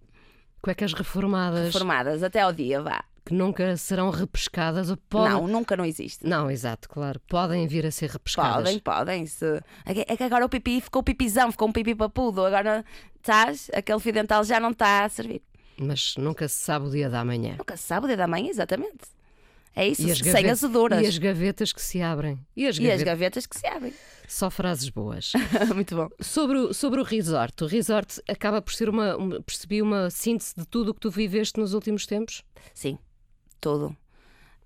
Speaker 1: Cuecas reformadas
Speaker 2: Reformadas até ao dia, vá.
Speaker 1: Que nunca serão repescadas ou podem.
Speaker 2: Não, nunca não existe.
Speaker 1: Não, exato, claro. Podem vir a ser repescadas.
Speaker 2: Podem, podem. Se... É que- é agora o pipi ficou pipizão, ficou um pipi papudo. Agora, estás, aquele fio dental já não está a servir.
Speaker 1: Mas nunca se sabe o dia da manhã.
Speaker 2: Nunca se sabe o dia da manhã, exatamente. É isso,
Speaker 1: E as,
Speaker 2: sem
Speaker 1: gaveta-
Speaker 2: azeduras.
Speaker 1: e as gavetas que se abrem. E as,
Speaker 2: E as
Speaker 1: gavetas.
Speaker 2: gavetas que se abrem.
Speaker 1: Só frases boas.
Speaker 2: Muito bom.
Speaker 1: sobre, o, sobre o resort. O resort acaba por ser uma, uma- percebi uma síntese de tudo o que tu viveste nos últimos tempos.
Speaker 2: Sim, tudo.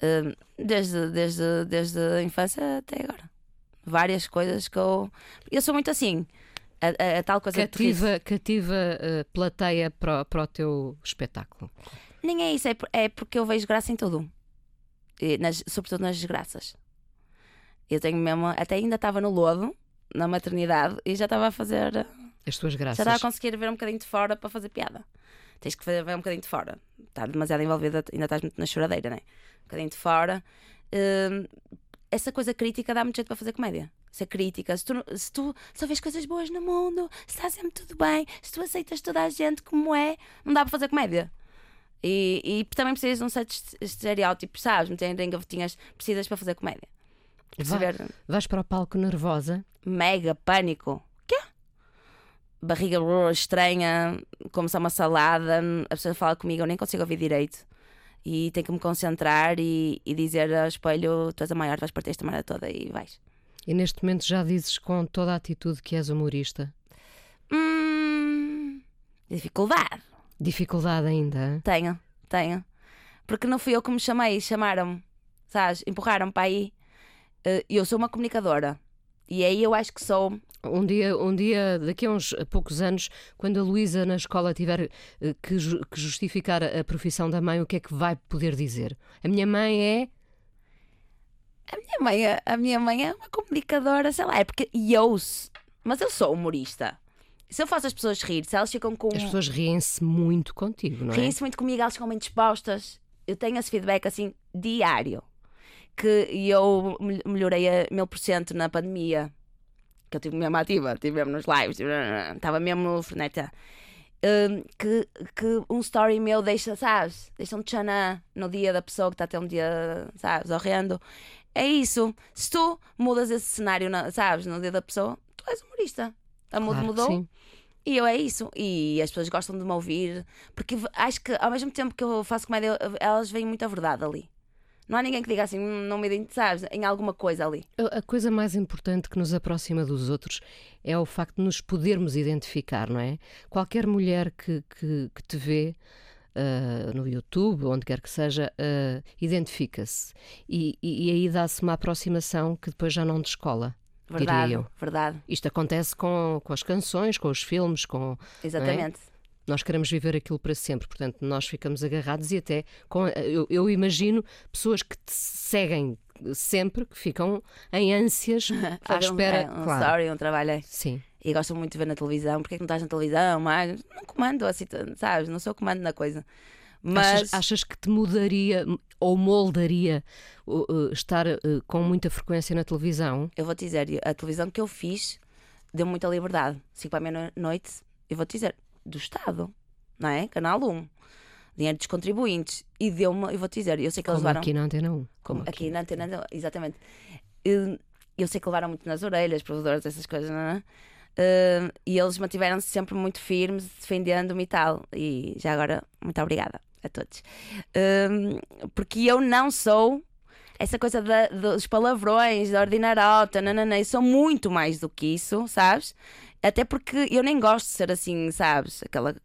Speaker 2: Hum, Desde, desde, desde a infância até agora. Várias coisas que eu. Eu sou muito assim. A, a- a tal coisa
Speaker 1: Cativa, cativa eh, plateia para, o- para o teu espetáculo.
Speaker 2: Nem é isso, é, é porque eu vejo graça em tudo. E nas- sobretudo nas desgraças. Eu tenho mesmo. Até ainda estava no lodo, na maternidade, e já estava a fazer.
Speaker 1: As tuas
Speaker 2: Já
Speaker 1: graças.
Speaker 2: estava a conseguir ver um bocadinho de fora para fazer piada. Tens que ver ver um bocadinho de fora. Está demasiado envolvida, ainda estás muito na choradeira, não é? Um bocadinho de fora. Hum, essa coisa crítica dá muito jeito para fazer comédia. Ser crítica, se tu, se tu só vês coisas boas no mundo, se está sempre tudo bem, se tu aceitas toda a gente como é, não dá para fazer comédia. E, e também precisas de um certo est- estereótipo, sabes? Meter em gavetinhas, precisas para fazer comédia.
Speaker 1: Vai-? Vais para o palco nervosa.
Speaker 2: mega pânico. Barriga estranha, como se é uma salada, a pessoa fala comigo, eu nem consigo ouvir direito. E tenho que me concentrar e, e dizer ao espelho: Tu és a maior, vais partir esta merda toda e vais.
Speaker 1: E neste momento já dizes com toda a atitude que és humorista.
Speaker 2: Hum, dificuldade.
Speaker 1: Dificuldade ainda. hein?
Speaker 2: Tenho, tenho. Porque não fui eu que me chamei, chamaram-me, sabes? Empurraram para aí. Eh, Eu sou uma comunicadora. E aí eu acho que sou
Speaker 1: Um dia, um dia, daqui a uns poucos anos, quando a Luísa na escola tiver eh, que, ju- que justificar a profissão da mãe, o que é que vai poder dizer? A minha mãe é.
Speaker 2: A minha mãe, é- a minha mãe é uma comunicadora, sei lá, é porque eu, mas eu sou humorista. Se eu faço as pessoas rir, se elas ficam com.
Speaker 1: As pessoas riem-se muito contigo, não é?
Speaker 2: riem-se muito comigo, elas ficam bem dispostas. Eu tenho esse feedback assim diário. Que eu mel- melhorei a mil por cento na pandemia. Que eu estive mesmo ativa, estive mesmo nos lives, estava mesmo freneta. Hum, que, que um story meu deixa, sabes? Deixa um tchanã no dia da pessoa que está a ter um dia, sabes, horrendo. É isso. Se tu mudas esse cenário, na- sabes, no dia da pessoa, tu és humorista. A muda
Speaker 1: Claro
Speaker 2: mudou.
Speaker 1: sim.
Speaker 2: E eu é isso. E as pessoas gostam de me ouvir. Porque acho que ao mesmo tempo que eu faço comédia, elas veem muita verdade ali. Não há ninguém que diga assim, "Hum, não me identifico, sabes, em alguma coisa ali.
Speaker 1: A coisa mais importante que nos aproxima dos outros é o facto de nos podermos identificar, não é? Qualquer mulher que, que, que te vê ah, no YouTube, onde quer que seja, ah, identifica-se. E, e- e aí dá-se uma aproximação que depois já não descola,
Speaker 2: Verdade,
Speaker 1: diria eu.
Speaker 2: verdade.
Speaker 1: Isto acontece com, com as canções, com os filmes, com.
Speaker 2: Exatamente.
Speaker 1: Nós queremos viver aquilo para sempre, portanto, nós ficamos agarrados e até com, eu, eu imagino pessoas que te seguem sempre, que ficam em ânsias à
Speaker 2: Fazer um-
Speaker 1: espera.
Speaker 2: é, um
Speaker 1: claro.
Speaker 2: story, um trabalho. é.
Speaker 1: Sim.
Speaker 2: E gostam muito de ver na televisão. Porquê que não estás na televisão? Mas não comando assim, sabes? Não sou comando na coisa. Mas
Speaker 1: Achas, achas que te mudaria ou moldaria uh, uh, estar uh, com muita frequência na televisão?
Speaker 2: eu vou te dizer, a televisão que eu fiz deu muita liberdade. 5 para a meia-noite, eu vou te dizer, do Estado, não é? Canal 1. Dinheiro dos contribuintes. E deu-me, eu vou te dizer, eu sei que eles levaram.
Speaker 1: aqui na Antena 1.
Speaker 2: Como
Speaker 1: Como
Speaker 2: aqui na antena, exatamente. Eu, eu sei que levaram muito nas orelhas, provedores, essas coisas, não é? Uh, e eles mantiveram-se sempre muito firmes, defendendo-me e tal. E já agora, muito obrigada a todos. Um, porque eu não sou essa coisa da- dos palavrões, da ordinarota, nananã, eu sou muito mais do que isso, sabes? Até porque eu nem gosto de ser assim, sabes? Aquela.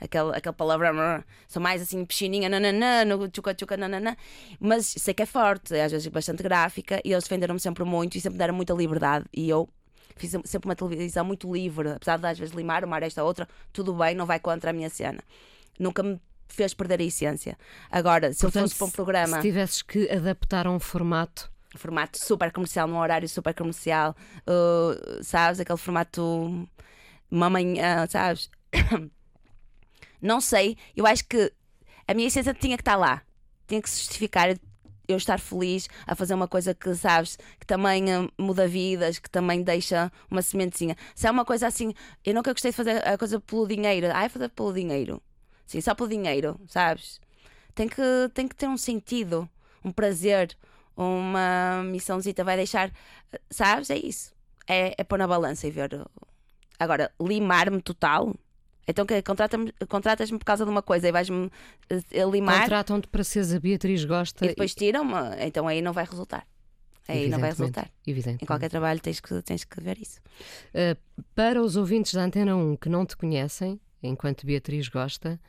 Speaker 2: Aquele, aquele palavrão, sou mais assim, piscininha, nananã, no tchuca tchuca, nananã. Mas sei que é forte, às vezes bastante gráfica, e eles defenderam-me sempre muito e sempre deram muita liberdade. E eu fiz sempre uma televisão muito livre, apesar de às vezes limar uma esta outra, tudo bem, não vai contra a minha cena. Nunca me fez perder a essência. Agora, se eu
Speaker 1: Portanto,
Speaker 2: fosse para um programa,
Speaker 1: Se tivesses que adaptar a um formato,
Speaker 2: formato super comercial, num horário super comercial, uh, sabes? Aquele formato uma manhã, sabes? Não sei, eu acho que a minha essência tinha que estar lá, tinha que se justificar eu estar feliz a fazer uma coisa que, sabes, que também eh, muda vidas, que também deixa uma sementezinha. Se é uma coisa assim, eu nunca gostei de fazer a coisa pelo dinheiro, ai, fazer pelo dinheiro, sim, só pelo dinheiro, sabes? Tem que, tem que ter um sentido, um prazer, uma missãozita, vai deixar, sabes? É isso. É, é pôr na balança e ver. Agora, limar-me total. Então, que contratas-me por causa de uma coisa e vais-me eh, limar
Speaker 1: contratam-te para seres a Beatriz Gosta.
Speaker 2: e depois tiram-me, então aí não vai resultar. Aí não vai resultar.
Speaker 1: Evidentemente.
Speaker 2: Em qualquer trabalho tens que, tens que ver isso.
Speaker 1: Uh, para os ouvintes da Antena 1 que não te conhecem, enquanto Beatriz gosta,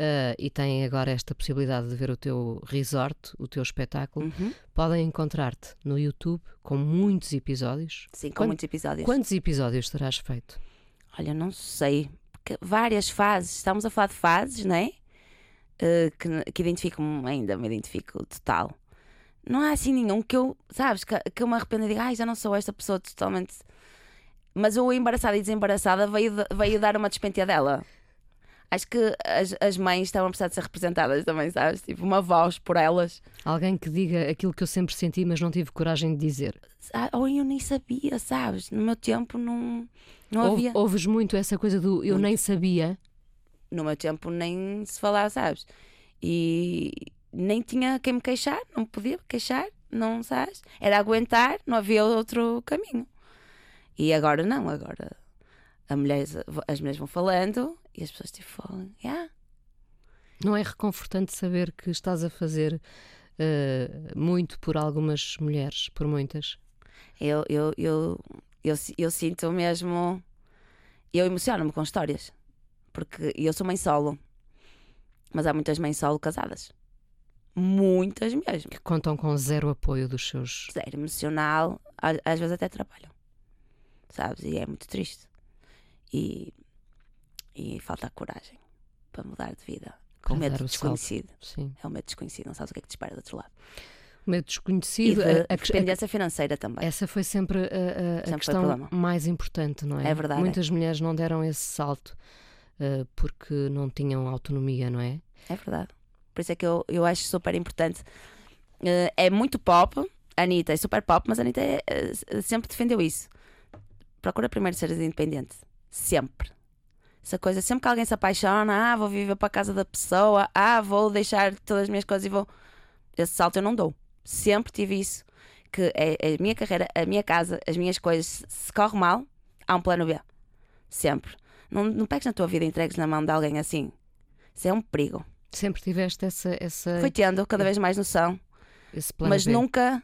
Speaker 1: uh, e têm agora esta possibilidade de ver o teu resort, o teu espetáculo,
Speaker 2: Uhum.
Speaker 1: podem encontrar-te no YouTube com muitos episódios.
Speaker 2: Sim, com
Speaker 1: Quant-
Speaker 2: muitos episódios.
Speaker 1: Quantos episódios terás feito?
Speaker 2: Olha, não sei. Porque várias fases. Estamos a falar de fases, não é? Eh, que, que identifico-me ainda, me identifico total. Não há assim nenhum que eu, sabes, que, que eu me arrependa e diga, ai, já não sou esta pessoa totalmente. Mas o embaraçada e desembaraçada veio, veio dar uma despenteadela. Acho que as, as mães estavam a precisar de ser representadas também, sabes? Tipo, uma voz por elas.
Speaker 1: Alguém que diga aquilo que eu sempre senti, mas não tive coragem de dizer.
Speaker 2: Ah, Ou eu nem sabia, sabes? No meu tempo não, não
Speaker 1: Ouve-
Speaker 2: havia.
Speaker 1: Ouves muito essa coisa do eu
Speaker 2: Muito.
Speaker 1: nem sabia.
Speaker 2: no meu tempo nem se falava, sabes? E nem tinha quem me queixar, não podia queixar, não sabes? Era aguentar, não havia outro caminho. E agora não, agora a mulheres, as mulheres vão falando e as pessoas tipo falam, yeah.
Speaker 1: Não é reconfortante saber que estás a fazer uh, muito por algumas mulheres, por muitas?
Speaker 2: eu, eu, eu, eu, eu sinto mesmo, eu emociono-me com histórias, porque eu sou mãe solo, mas há muitas mães solo casadas. Muitas mesmo.
Speaker 1: Que contam com zero apoio dos seus.
Speaker 2: zero emocional, às, às vezes até trabalham, sabes? E é muito triste. E, e falta a coragem para mudar de vida. Com medo
Speaker 1: o
Speaker 2: desconhecido. É o medo desconhecido, não sabes o que é que te espera do outro lado.
Speaker 1: Medo
Speaker 2: E
Speaker 1: desconhecido.
Speaker 2: de
Speaker 1: a-
Speaker 2: dependência financeira também.
Speaker 1: essa foi sempre a, a-
Speaker 2: Sempre
Speaker 1: questão mais importante, não é?
Speaker 2: É verdade,
Speaker 1: Muitas mulheres não deram esse salto uh, porque não tinham autonomia, não é?
Speaker 2: É verdade. Por isso é que eu, eu acho super importante. Eh, é muito pop, a Anitta é super pop, mas a Anitta é, eh, sempre defendeu isso. Procura primeiro ser independente. Sempre. Essa coisa, sempre que alguém se apaixona, ah, vou viver para a casa da pessoa, ah, vou deixar todas as minhas coisas e vou. Esse salto eu não dou. Sempre tive isso. Que é a minha carreira, a minha casa, as minhas coisas, se- corre mal, há um plano B. Sempre. Não, não pegues na tua vida e entregues na mão de alguém assim. Isso é um perigo.
Speaker 1: Sempre tiveste essa, essa,
Speaker 2: Fui tendo cada vez mais noção,
Speaker 1: esse plano
Speaker 2: mas
Speaker 1: B.
Speaker 2: nunca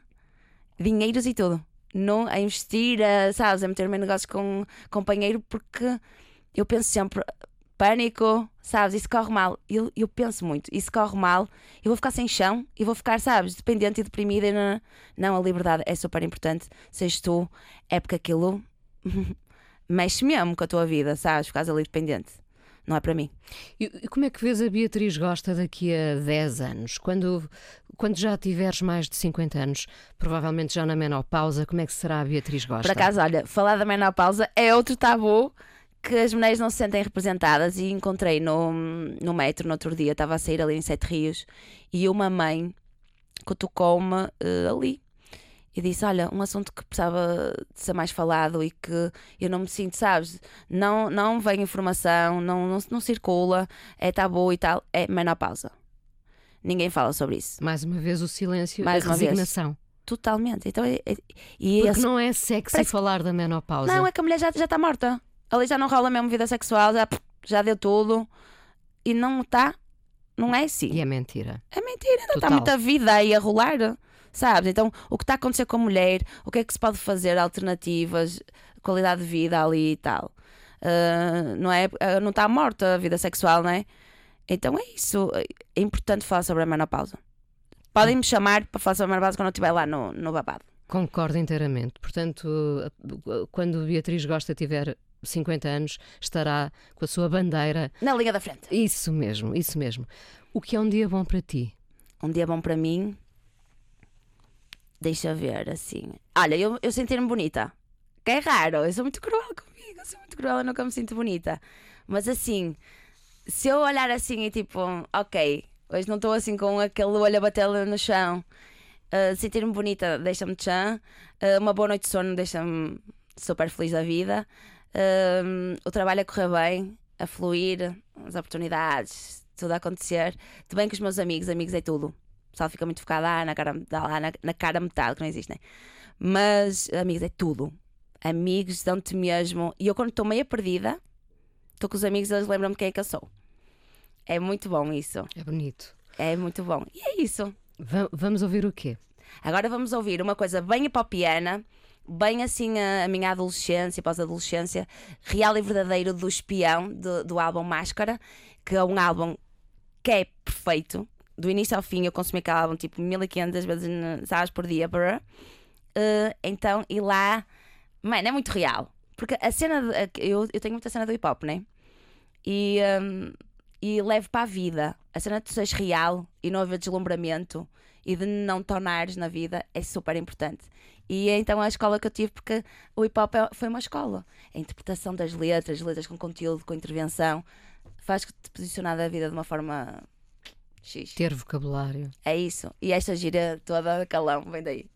Speaker 2: dinheiros e tudo. Não a investir, a, sabes, a meter-me em negócios com companheiro, porque eu penso sempre, pânico, sabes, isso corre mal. Eu, eu penso muito, isso corre mal, eu vou ficar sem chão e vou ficar, sabes, dependente e deprimida. Não, não, a liberdade é super importante. Sejas tu, é porque aquilo mexe mesmo com a tua vida, sabes, ficas ali dependente. não é para mim.
Speaker 1: E, e como é que vês a Beatriz Gosta daqui a 10 anos? Quando, quando já tiveres mais de 50 anos, provavelmente já na menopausa, como é que será a Beatriz Gosta?
Speaker 2: Por acaso, olha, falar da menopausa é outro tabu que as mulheres não se sentem representadas e encontrei no, no metro no outro dia, estava a sair ali em Sete Rios e uma mãe cutucou-me uh, ali e disse: Olha, um assunto que precisava de ser mais falado e que eu não me sinto, sabes? Não, não vem informação, não, não, não circula, é tabu e tal, é menopausa. Ninguém fala sobre isso.
Speaker 1: Mais uma vez o silêncio, mais a resignação. Vez.
Speaker 2: Totalmente. Então, é, é, e
Speaker 1: Porque esse... não é sexy Parece... falar da menopausa.
Speaker 2: Não, é que a mulher já, já está morta. Ali já não rola mesmo vida sexual, já, já deu tudo. E não está. Não é assim.
Speaker 1: E é mentira.
Speaker 2: É mentira, ainda está muita vida aí a rolar sabes? Então, o que está a acontecer com a mulher, o que é que se pode fazer, alternativas, qualidade de vida ali e tal. Uh, não é? Uh, não está morta a vida sexual, não é? Então é isso. É importante falar sobre a menopausa. Podem me chamar para falar sobre a menopausa quando eu estiver lá no, no babado.
Speaker 1: Concordo inteiramente. Portanto, quando Beatriz Gosta tiver 50 anos, estará com a sua bandeira.
Speaker 2: Na linha da frente.
Speaker 1: Isso mesmo, isso mesmo. O que é um dia bom para ti?
Speaker 2: Um dia bom para mim Deixa ver, assim. Olha, eu, eu sentir-me bonita. Que é raro. Eu sou muito cruel comigo. Eu sou muito cruel, eu nunca me sinto bonita. Mas assim, se eu olhar assim e tipo, ok, hoje não estou assim com aquele olho a bater no chão. Uh, sentir-me bonita deixa-me chã. Uh, uma boa noite de sono deixa-me super feliz da vida. Uh, o trabalho a correr bem, a fluir, as oportunidades, tudo a acontecer. Tudo bem com os meus amigos, amigos é tudo pessoal fica muito focado ah, na, cara, lá, na, na cara metade, que não existe, né? Mas, amigos, é tudo. Amigos dão-te mesmo. E eu, quando estou meia perdida, estou com os amigos, eles lembram-me quem é que eu sou. É muito bom isso.
Speaker 1: É bonito.
Speaker 2: É muito bom. E é isso.
Speaker 1: Va vamos ouvir o quê?
Speaker 2: Agora vamos ouvir uma coisa bem hipopiana, bem assim a, a minha adolescência, pós-adolescência, real e verdadeiro do espião, do, do álbum Máscara, que é um álbum que é perfeito do início ao fim eu consumi aquele álbum tipo 1500 vezes sabes, por dia. Uh, então, e lá, mano, é muito real. Porque a cena, de, eu, eu tenho muita cena do hip hop, né? E, um, e levo para a vida. A cena de seres real e não haver deslumbramento e de não tornares na vida é super importante. E é então a escola que eu tive, porque o hip hop é, foi uma escola. A interpretação das letras, letras com conteúdo, com intervenção, faz que te posicionar da vida de uma forma
Speaker 1: X. Ter vocabulário.
Speaker 2: É isso. E esta gira toda calão vem daí.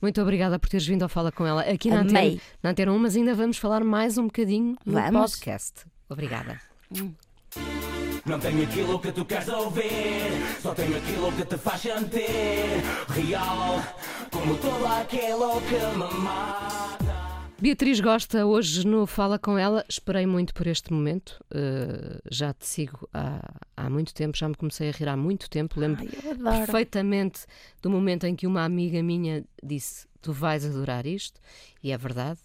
Speaker 1: Muito obrigada por teres vindo ao Fala com ela aqui na Antena, na Antena 1, mas ainda vamos falar mais um bocadinho no vamos. podcast. Obrigada. Hum. Não tenho aquilo que tu queres ouvir, só tenho aquilo que te faz sentir real, como todo aquilo que me mata. Beatriz Gosta, hoje no Fala com ela, esperei muito por este momento. Uh, já te sigo há, há muito tempo, já me comecei a rir há muito tempo. Lembro Ai, perfeitamente do momento em que uma amiga minha disse: Tu vais adorar isto, e é verdade.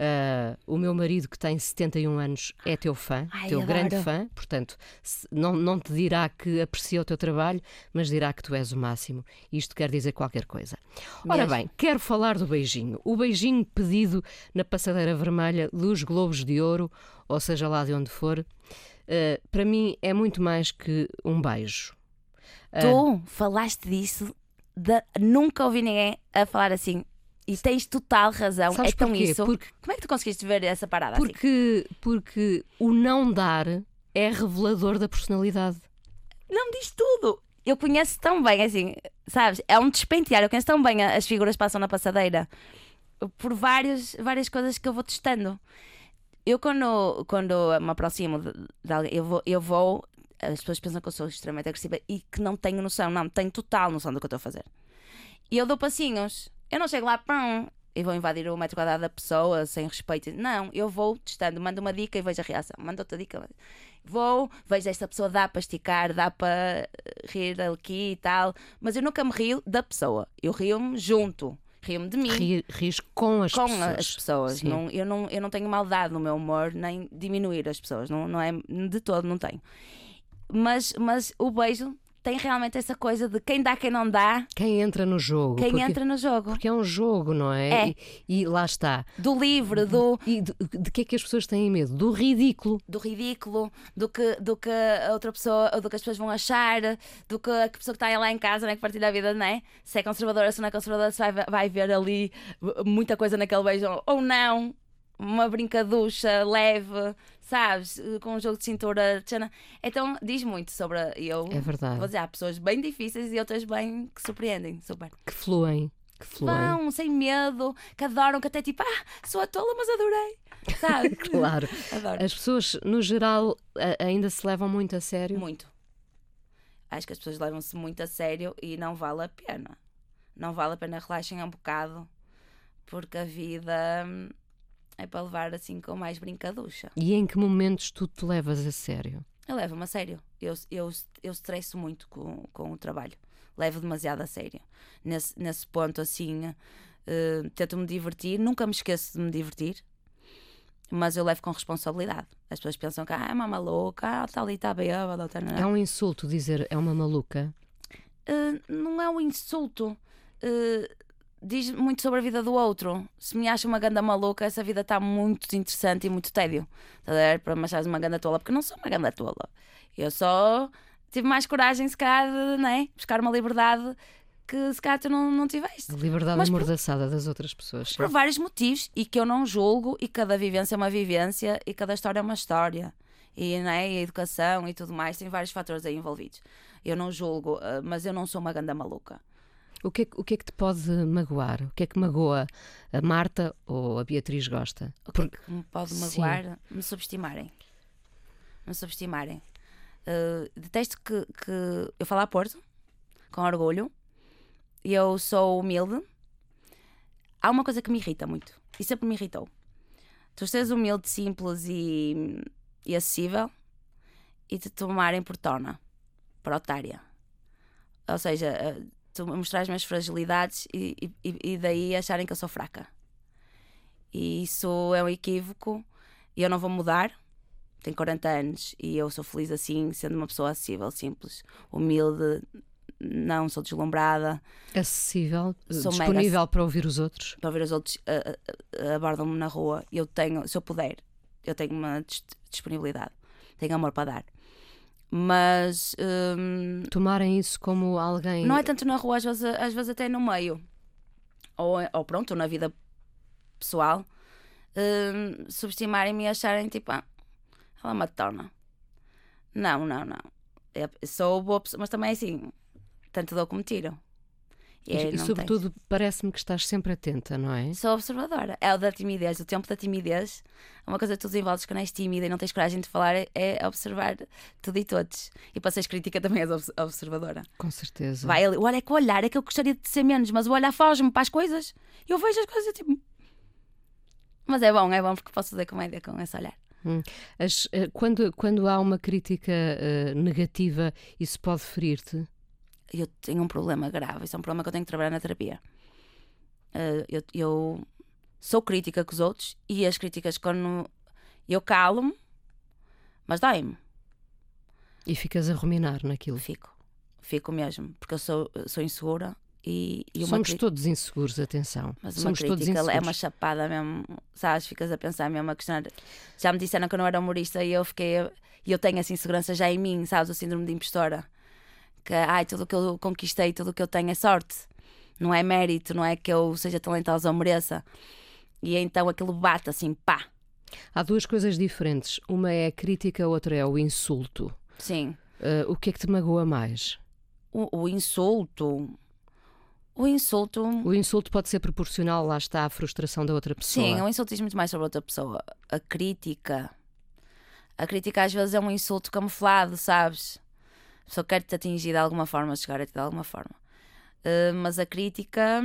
Speaker 1: Uh, o meu marido, que tem 71 anos, é teu fã, Ai, teu adoro. grande fã, portanto, não, não te dirá que aprecia o teu trabalho, mas dirá que tu és o máximo. Isto quer dizer qualquer coisa. Ora bem, quero falar do beijinho. O beijinho pedido na passadeira vermelha dos Globos de Ouro, ou seja lá de onde for, uh, para mim é muito mais que um beijo.
Speaker 2: Uh, tu falaste disso, de... nunca ouvi ninguém a falar assim e tens total razão. Sabes é tão porquê? isso. Porque, Como é que tu conseguiste ver essa parada
Speaker 1: assim? porque, assim? Porque o não dar é revelador da personalidade.
Speaker 2: Não diz tudo. Eu conheço tão bem, assim, sabes? É um despentear. Eu conheço tão bem as figuras que passam na passadeira por várias, várias coisas que eu vou testando. Eu, quando, quando me aproximo de, de alguém, eu vou, eu vou. As pessoas pensam que eu sou extremamente agressiva e que não tenho noção. Não, tenho total noção do que eu estou a fazer. E eu dou passinhos. Eu não chego lá, pão, e vou invadir o metro quadrado da pessoa sem respeito. Não, eu vou testando, mando uma dica e vejo a reação. Mando outra dica. Vou, vejo esta pessoa, dá para esticar, dá para rir aqui e tal. Mas eu nunca me rio da pessoa. Eu rio-me junto. Rio-me de mim.
Speaker 1: Ri, ris com as
Speaker 2: com
Speaker 1: pessoas.
Speaker 2: Com as pessoas. Não, eu, não, eu não tenho maldade no meu humor, nem diminuir as pessoas. Não, não é de todo, não tenho. Mas, mas o beijo tem realmente essa coisa de quem dá, quem não dá,
Speaker 1: Quem entra no jogo.
Speaker 2: quem
Speaker 1: porque,
Speaker 2: entra no jogo.
Speaker 1: Porque é um jogo, não é?
Speaker 2: É.
Speaker 1: E, e lá está.
Speaker 2: Do livre, do,
Speaker 1: E de, de que é que as pessoas têm medo? Do ridículo.
Speaker 2: do ridículo, do que, do que a outra pessoa, ou do que as pessoas vão achar, do que a pessoa que está lá em casa, né, que partilha a vida, não é? Se é conservadora, se não é conservadora, se vai, vai ver ali muita coisa naquele beijo, ou não. Uma brincaducha leve, sabes? Com um jogo de cintura. tchana. Então diz muito sobre. Eu
Speaker 1: É verdade.
Speaker 2: vou dizer, há pessoas bem difíceis e outras bem que surpreendem. Super.
Speaker 1: Que fluem. Que fluem.
Speaker 2: Vão, sem medo, que adoram, que até tipo, ah, sou a tola, mas adorei. Sabe?
Speaker 1: Claro.
Speaker 2: Adoro.
Speaker 1: As pessoas, no geral, ainda se levam muito a sério.
Speaker 2: Muito. Acho que as pessoas levam-se muito a sério e não vale a pena. Não vale a pena relaxem um bocado, porque a vida hum, é para levar assim com mais brincaducha.
Speaker 1: E em que momentos tu te levas a sério?
Speaker 2: Eu levo-me a sério. Eu, eu, eu estresso muito com, com o trabalho. Levo demasiado a sério. Nesse, nesse ponto, assim, eh, tento-me divertir. Nunca me esqueço de me divertir. Mas eu levo com responsabilidade. As pessoas pensam que ah, é uma maluca, ah, está ali, está bêbada. Tá, não,
Speaker 1: É um insulto dizer é uma maluca.
Speaker 2: Uh, não é um insulto. Uh, diz muito sobre a vida do outro. Se me acha uma ganda maluca, essa vida está muito desinteressante e muito tédio. Estás a ver? Para me achares uma ganda tola, porque não sou uma ganda tola. Eu só tive mais coragem, se calhar, de né? buscar uma liberdade que se calhar tu não, não tiveste.
Speaker 1: A liberdade
Speaker 2: Mas por-
Speaker 1: amordaçada das outras pessoas.
Speaker 2: Por vários motivos e que eu não julgo, e cada vivência é uma vivência e cada história é uma história. E, né, e a educação e tudo mais, tem vários fatores aí envolvidos. Eu não julgo, uh, mas eu não sou uma ganda maluca.
Speaker 1: O que, é, que- o que é que te pode magoar? O que é que magoa a Marta ou a Beatriz Gosta?
Speaker 2: O que é
Speaker 1: Porque
Speaker 2: que me pode
Speaker 1: Sim.
Speaker 2: magoar? Me subestimarem. Me subestimarem. Uh, detesto que, que eu falo a Porto, com orgulho, e eu sou humilde. Há uma coisa que me irrita muito, e sempre me irritou. Tu seres humilde, simples e, e acessível, e te tomarem por tona, por otária. Ou seja, uh, mostrar as minhas fragilidades e, e, e daí acharem que eu sou fraca. E isso é um equívoco e eu não vou mudar. Tenho 40 anos e eu sou feliz assim, sendo uma pessoa acessível, simples, humilde, não sou deslumbrada.
Speaker 1: acessível,
Speaker 2: Sou
Speaker 1: disponível para ouvir os outros.
Speaker 2: Para ouvir os outros ah, ah, abordam-me na rua, eu tenho, se eu puder, eu tenho uma dis- disponibilidade, tenho amor para dar. Mas hum,
Speaker 1: Tomarem isso como alguém.
Speaker 2: não é tanto na rua, às vezes, às vezes até no meio. Ou, ou pronto, ou na vida pessoal. hum, subestimarem-me e acharem tipo, ah, ela é uma torna. Não, não, não. Eu sou boa pessoa, mas também assim, tanto dou como tiro.
Speaker 1: E,
Speaker 2: é,
Speaker 1: e sobretudo parece-me que estás sempre atenta, não é?
Speaker 2: Sou observadora. É o da timidez, o tempo da timidez. É uma coisa que tu desenvolves quando és tímida e não tens coragem de falar, é, observar tudo e todos. E para seres crítica também és obs- observadora.
Speaker 1: Com certeza.
Speaker 2: Vai ali, olha, é que o olhar é que eu gostaria de ser menos, mas o olhar foge-me para as coisas. E eu vejo as coisas tipo. Mas é bom, é bom porque posso fazer comédia com esse olhar.
Speaker 1: As- eh, quando, quando há uma crítica eh, negativa, isso pode ferir-te?
Speaker 2: Eu tenho um problema grave, isso é um problema que eu tenho que trabalhar na terapia. Eh, eu, eu sou crítica com os outros e as críticas, quando eu calo-me, mas dói-me.
Speaker 1: E ficas a ruminar naquilo.
Speaker 2: Fico. Fico mesmo, porque eu sou, sou insegura e, e
Speaker 1: Somos
Speaker 2: cri-
Speaker 1: todos inseguros, atenção.
Speaker 2: Mas uma
Speaker 1: Somos todos
Speaker 2: crítica
Speaker 1: inseguros.
Speaker 2: é uma chapada mesmo, sabes? Ficas a pensar mesmo, a questionar. Já me disseram que eu não era humorista e eu fiquei. E eu tenho essa insegurança já em mim, sabes? O síndrome de impostora. Que, ai, tudo o que eu conquistei, tudo o que eu tenho é sorte. Não é mérito, não é que eu seja talentosa ou mereça. E então aquilo bate assim, pá.
Speaker 1: Há duas coisas diferentes. Uma é a crítica, a outra é o insulto.
Speaker 2: Sim.
Speaker 1: Eh, o que é que te magoa mais?
Speaker 2: O, o insulto. O insulto.
Speaker 1: O insulto pode ser proporcional, lá está, à frustração da outra pessoa.
Speaker 2: Sim, o insulto diz muito mais sobre outra pessoa. A crítica. A crítica às vezes é um insulto camuflado, sabes? A pessoa quer te atingir de alguma forma, chegar a ti de alguma forma. Uh, mas a crítica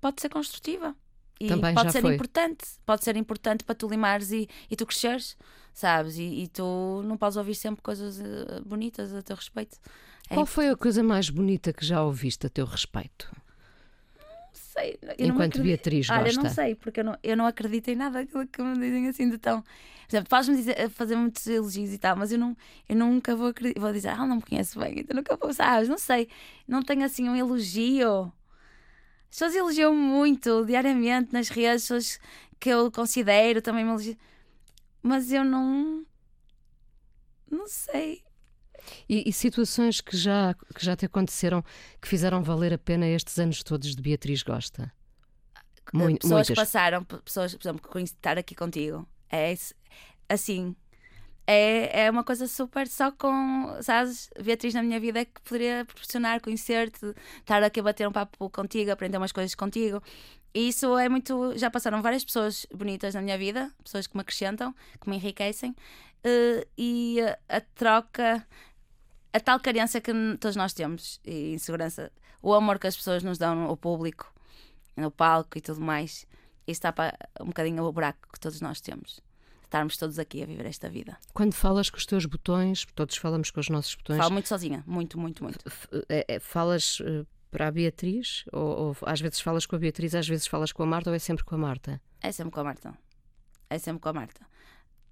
Speaker 2: pode ser construtiva. E
Speaker 1: Também
Speaker 2: pode ser
Speaker 1: foi.
Speaker 2: importante. Pode ser importante para tu limares e, e tu cresceres, sabes? E, e tu não podes ouvir sempre coisas eh, bonitas a teu respeito. É
Speaker 1: Qual foi a coisa mais bonita que já ouviste a teu respeito?
Speaker 2: Sei.
Speaker 1: Enquanto
Speaker 2: acredito-
Speaker 1: Beatriz
Speaker 2: Olha,
Speaker 1: gosta.
Speaker 2: não sei, porque eu não, eu não acredito em nada daquilo que me dizem assim de tão. Por exemplo, faz-me dizer- fazer muitos elogios e tal, mas eu, não, eu nunca vou acreditar. Vou dizer, ah, não me conheço bem, então nunca vou, sabes? Não sei. Não tenho assim um elogio. As pessoas elogiam muito diariamente nas redes, pessoas que eu considero também me elogiam. Mas eu não. Não sei.
Speaker 1: E, e situações que já, que já te aconteceram que fizeram valer a pena estes anos todos de Beatriz Gosta? Mui-
Speaker 2: pessoas
Speaker 1: muitas.
Speaker 2: passaram, pessoas, por exemplo, estar aqui contigo. É assim. É, é uma coisa super só com, sabes, Beatriz na minha vida é que poderia proporcionar, conhecer-te, estar aqui a bater um papo contigo, aprender umas coisas contigo. E isso é muito. Já passaram várias pessoas bonitas na minha vida, pessoas que me acrescentam, que me enriquecem, eh, e a troca, a tal carência que todos nós temos, e insegurança, o amor que as pessoas nos dão ao público, no palco e tudo mais, isso tapa um bocadinho o buraco que todos nós temos. Estarmos todos aqui a viver esta vida.
Speaker 1: Quando falas com os teus botões, todos falamos com os nossos botões,
Speaker 2: Falo muito sozinha, muito, muito, muito.
Speaker 1: é- é- falas eh, para a Beatriz? Ou, ou às vezes falas com a Beatriz, às vezes falas com a Marta ou é sempre com a Marta?
Speaker 2: É sempre com a Marta. É sempre com a Marta.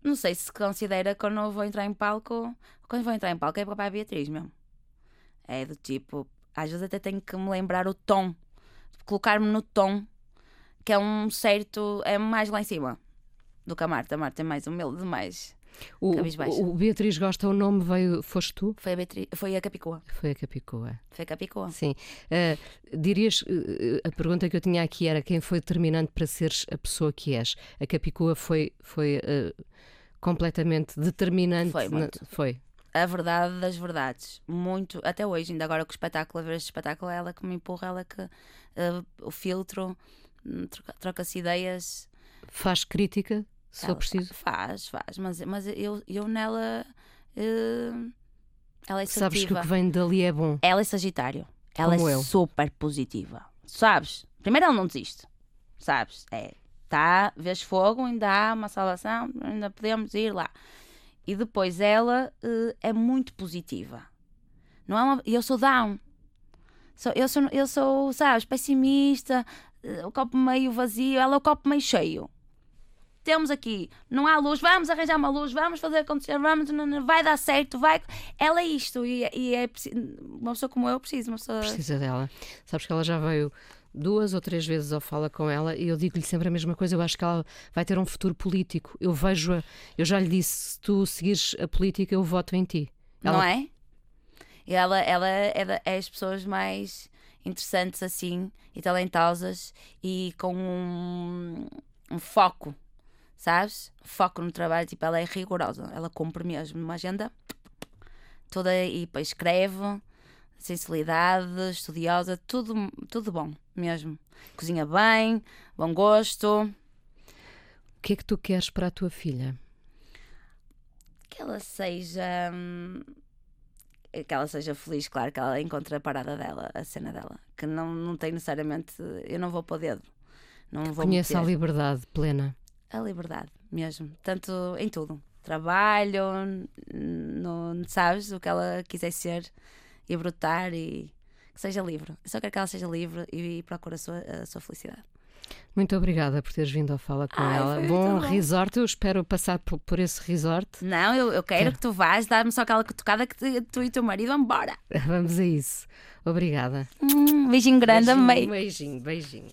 Speaker 2: Não sei se considera quando eu vou entrar em palco. Quando vou entrar em palco é para a Beatriz mesmo. É do tipo. Às vezes até tenho que me lembrar o tom. Colocar-me no tom. Que é um certo. É mais lá em cima. Do que a Marta. A Marta é mais humilde, mais.
Speaker 1: O,
Speaker 2: Cabisbaixo.
Speaker 1: o Beatriz Gosta, o nome veio, foste tu?
Speaker 2: Foi a, Beatriz, foi a Capicua.
Speaker 1: Foi a Capicua.
Speaker 2: Foi a Capicua.
Speaker 1: Sim. Eh, dirias, eh, a pergunta que eu tinha aqui era quem foi determinante para seres a pessoa que és? A Capicua foi, foi eh, completamente determinante?
Speaker 2: Foi
Speaker 1: na-
Speaker 2: muito.
Speaker 1: foi.
Speaker 2: a verdade das verdades. Muito, até hoje, ainda agora com o espetáculo, a ver este espetáculo, é ela que me empurra, ela que eh, o filtro, hum, troca- troca-se ideias.
Speaker 1: Faz crítica, se for
Speaker 2: Ela
Speaker 1: preciso?
Speaker 2: Faz, faz, mas, mas eu, eu nela. eh, ela é
Speaker 1: Sabes que o que vem dali é bom.
Speaker 2: Ela é Sagitário. Ela
Speaker 1: Como
Speaker 2: é
Speaker 1: eu.
Speaker 2: super positiva. Sabes? Primeiro, ela não desiste. Sabes? É. Tá, vês fogo, ainda há uma salvação, ainda podemos ir lá. E depois ela eh, é muito positiva. Não é uma, eu sou down. Sou, eu, sou, eu sou, sabes, pessimista, eh, o copo meio vazio, ela é o copo meio cheio. Temos aqui, não há luz, vamos arranjar uma luz, vamos fazer acontecer, vamos, não, não, vai dar certo, vai. Ela é isto, e, e é uma pessoa como eu precisa, uma pessoa.
Speaker 1: Precisa dela. Sabes que ela já veio duas ou três vezes ao Fala com ela e eu digo-lhe sempre a mesma coisa. Eu acho que ela vai ter um futuro político. Eu vejo-a, eu já lhe disse: se tu seguires a política, eu voto em ti.
Speaker 2: Não
Speaker 1: Ela-
Speaker 2: é? E ela, ela é, é as pessoas mais interessantes assim e talentosas e com um, um foco, sabes? Foco no trabalho, tipo, ela é rigorosa, ela cumpre mesmo uma agenda toda e depois escreve, sensibilidade, estudiosa, tudo, tudo bom mesmo. Cozinha bem, bom gosto.
Speaker 1: O que é que tu queres para a tua filha?
Speaker 2: que ela seja hum, que ela seja feliz, claro, que ela encontre a parada dela, a cena dela, que não, não tem necessariamente, eu não vou para o dedo, não vou
Speaker 1: Conhece a
Speaker 2: meter.
Speaker 1: liberdade plena.
Speaker 2: a liberdade mesmo, tanto em tudo, trabalho, no, sabes, o que ela quiser ser e brotar e que seja livre. Eu só quero que ela seja livre e, procure a sua, a sua felicidade.
Speaker 1: Muito obrigada por teres vindo ao Fala com
Speaker 2: Ai,
Speaker 1: ela. Bom
Speaker 2: bom.
Speaker 1: resort, eu espero passar por, por esse resort.
Speaker 2: Não, eu, eu quero
Speaker 1: Quero.
Speaker 2: que tu vás, dar-me só aquela cutucada que tu, tu e teu marido vão embora.
Speaker 1: Vamos a isso. Obrigada.
Speaker 2: Hum, beijinho grande, amei.
Speaker 1: beijinho, beijinho.